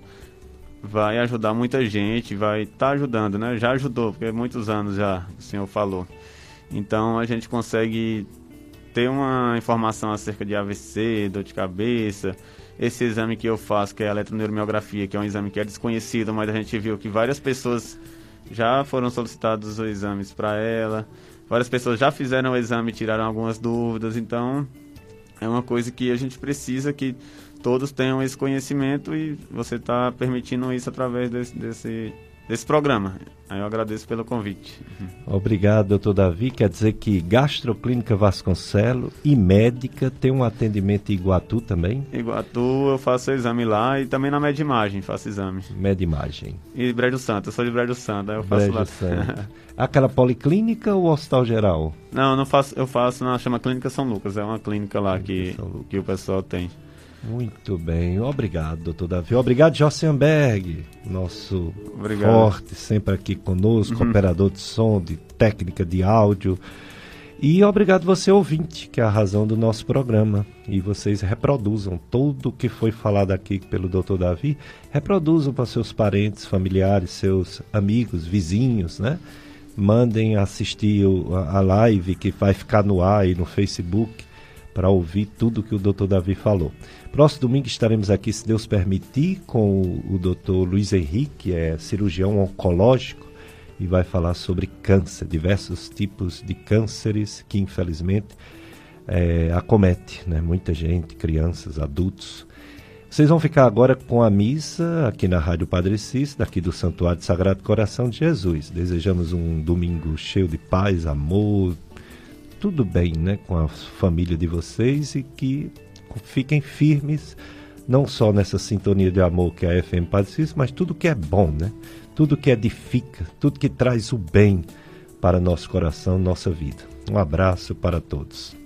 vai ajudar muita gente, vai estar tá ajudando, né? Já ajudou, porque muitos anos já o senhor falou. Então a gente consegue ter uma informação acerca de AVC, dor de cabeça, esse exame que eu faço, que é a eletroneuromiografia, que é um exame que é desconhecido, mas a gente viu que várias pessoas já foram solicitados os exames para ela, várias pessoas já fizeram o exame e tiraram algumas dúvidas, então é uma coisa que a gente precisa que todos tenham esse conhecimento e você está permitindo isso através desse, desse desse programa. Aí eu agradeço pelo convite. Obrigado, doutor Davi. Quer dizer que Gastroclínica Vasconcelo e médica tem um atendimento em Iguatu também? Iguatu eu faço exame lá e também na Medimagem faço exame. Medimagem. E Brejo Santo, eu sou de Brejo Santo, aí eu faço Brejo lá. Santo. Aquela policlínica ou hospital geral? Não, não faço, eu faço na chama Clínica São Lucas, é uma clínica lá que, que o pessoal tem. Muito bem, obrigado, doutor Davi. Obrigado, Jossenberg, nosso obrigado. forte, sempre aqui conosco, uhum. operador de som, de técnica de áudio. E obrigado você, ouvinte, que é a razão do nosso programa. E vocês reproduzam tudo o que foi falado aqui pelo doutor Davi, reproduzam para seus parentes, familiares, seus amigos, vizinhos, né? mandem assistir a live que vai ficar no ar e no Facebook para ouvir tudo que o Dr. Davi falou. Próximo domingo estaremos aqui, se Deus permitir, com o Dr. Luiz Henrique, que é cirurgião oncológico e vai falar sobre câncer, diversos tipos de cânceres que infelizmente é, acomete né? muita gente, crianças, adultos. Vocês vão ficar agora com a missa aqui na Rádio Padre Cis, daqui do Santuário Sagrado Coração de Jesus. Desejamos um domingo cheio de paz, amor, tudo bem né, com a família de vocês e que fiquem firmes, não só nessa sintonia de amor que a FM Padre mas tudo que é bom, né? tudo que edifica, tudo que traz o bem para nosso coração, nossa vida. Um abraço para todos.